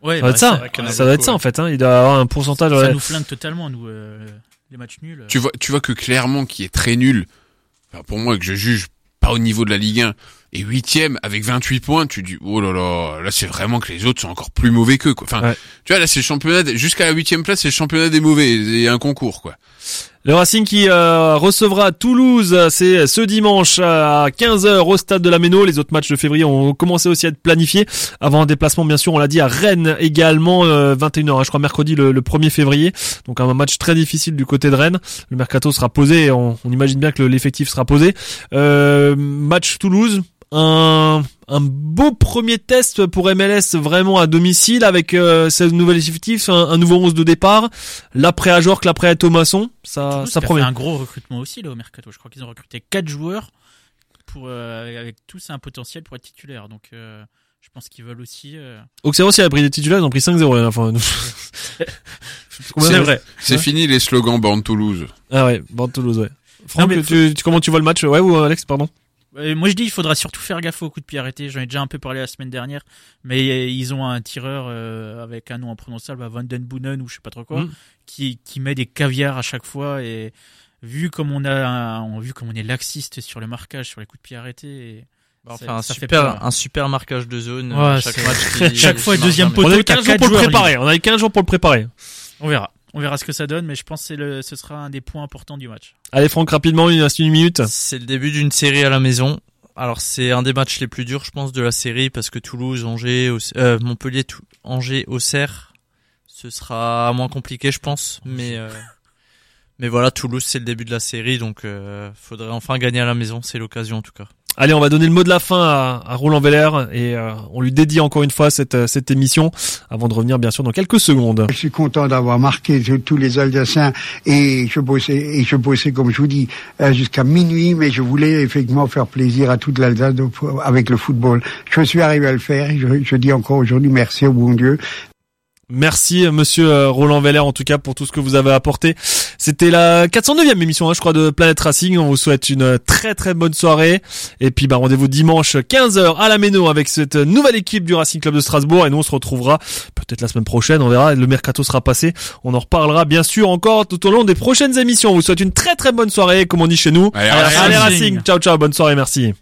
Ouais, Ça va bah, être ça. Ça va être ça en fait. Hein. Il doit avoir un pourcentage. Ça ouais. nous flingue totalement, nous, euh, les matchs nuls. Tu vois, tu vois que Clermont, qui est très nul, enfin, pour moi, que je juge pas au niveau de la Ligue 1, Et huitième avec 28 points, tu dis oh là là, là c'est vraiment que les autres sont encore plus mauvais qu'eux. Quoi. Enfin, Ouais. tu vois là c'est le championnat jusqu'à la huitième place, c'est le championnat des mauvais et un concours quoi. Le Racing qui euh, recevra Toulouse, euh, c'est ce dimanche à 15h au stade de la Méno. Les autres matchs de février ont commencé aussi à être planifiés avant un déplacement, bien sûr, on l'a dit, à Rennes également, euh, 21h, hein, je crois mercredi le, le 1er février. Donc un match très difficile du côté de Rennes. Le mercato sera posé, on, on imagine bien que le- l'effectif sera posé. Euh, match Toulouse, un, un beau premier test pour MLS vraiment à domicile avec euh, ce nouvel effectif, un, un nouveau 11 de départ, l'après Ajorc, l'après Thomasson, ça, Toulouse ça qui a promet. un gros recrutement aussi là au mercato. Je crois qu'ils ont recruté quatre joueurs pour euh, avec tous un potentiel pour être titulaire. Donc euh, je pense qu'ils veulent aussi. euh, Auxerre aussi a pris des titulaires, ils ont pris 5-0 à la fin. C'est vrai. C'est Ouais. fini les slogans Born Toulouse. Ah ouais, Bordeaux Toulouse, ouais. Franck, mais tu, tu- comment tu vois le match Ouais ou euh, Alex, pardon Euh, moi je dis il faudra surtout faire gaffe aux coups de pied arrêtés. J'en ai déjà un peu parlé la semaine dernière, mais euh, ils ont un tireur euh, avec un nom imprononçable, Van Den Boonen ou je sais pas trop quoi, Mm. qui qui met des caviars à chaque fois et vu comme on a on vu comme on est laxiste sur le marquage sur les coups de pied arrêtés. et Bah, Enfin, un ça fait super, peur. un super marquage de zone. Ouais, chaque match. qui- chaque fois, deuxième poteau, On a eu t'as 15 jours pour le préparer, on a eu 15 jours pour le préparer. On verra. On verra ce que ça donne, mais je pense que c'est le, ce sera un des points importants du match. Allez Franck, rapidement, il reste une minute. C'est le début d'une série à la maison. Alors c'est un des matchs les plus durs, je pense, de la série parce que Toulouse, Angers, Auxerre- euh, Montpellier, Tou- Angers, Auxerre, ce sera moins compliqué, je pense. Mais euh, mais voilà, Toulouse, c'est le début de la série, donc euh, faudrait enfin gagner à la maison. C'est l'occasion en tout cas. Allez, on va donner le mot de la fin à, à Roland Veller et euh, on lui dédie encore une fois cette, euh, cette émission avant de revenir bien sûr dans quelques secondes. Je suis content d'avoir marqué tous- les Alsaciens et je bossais et je bossais comme je vous dis euh, jusqu'à minuit, mais je voulais effectivement faire plaisir à toute l'Alsace avec le football. Je suis arrivé à le faire. et Je, je dis encore aujourd'hui merci au bon Dieu. Merci monsieur euh, Roland Veller en tout cas pour tout ce que vous avez apporté. C'était la 409e émission hein, je crois de Planète Racing. On vous souhaite une euh, très très bonne soirée et puis bah rendez-vous dimanche 15h à la Méno avec cette nouvelle équipe du Racing Club de Strasbourg et nous on se retrouvera peut-être la semaine prochaine, on verra, le mercato sera passé. On en reparlera bien sûr encore tout au long des prochaines émissions. On vous souhaite une très très bonne soirée comme on dit chez nous. Allez, Allez, Racing. Allez, Racing. Ciao ciao, bonne soirée, merci.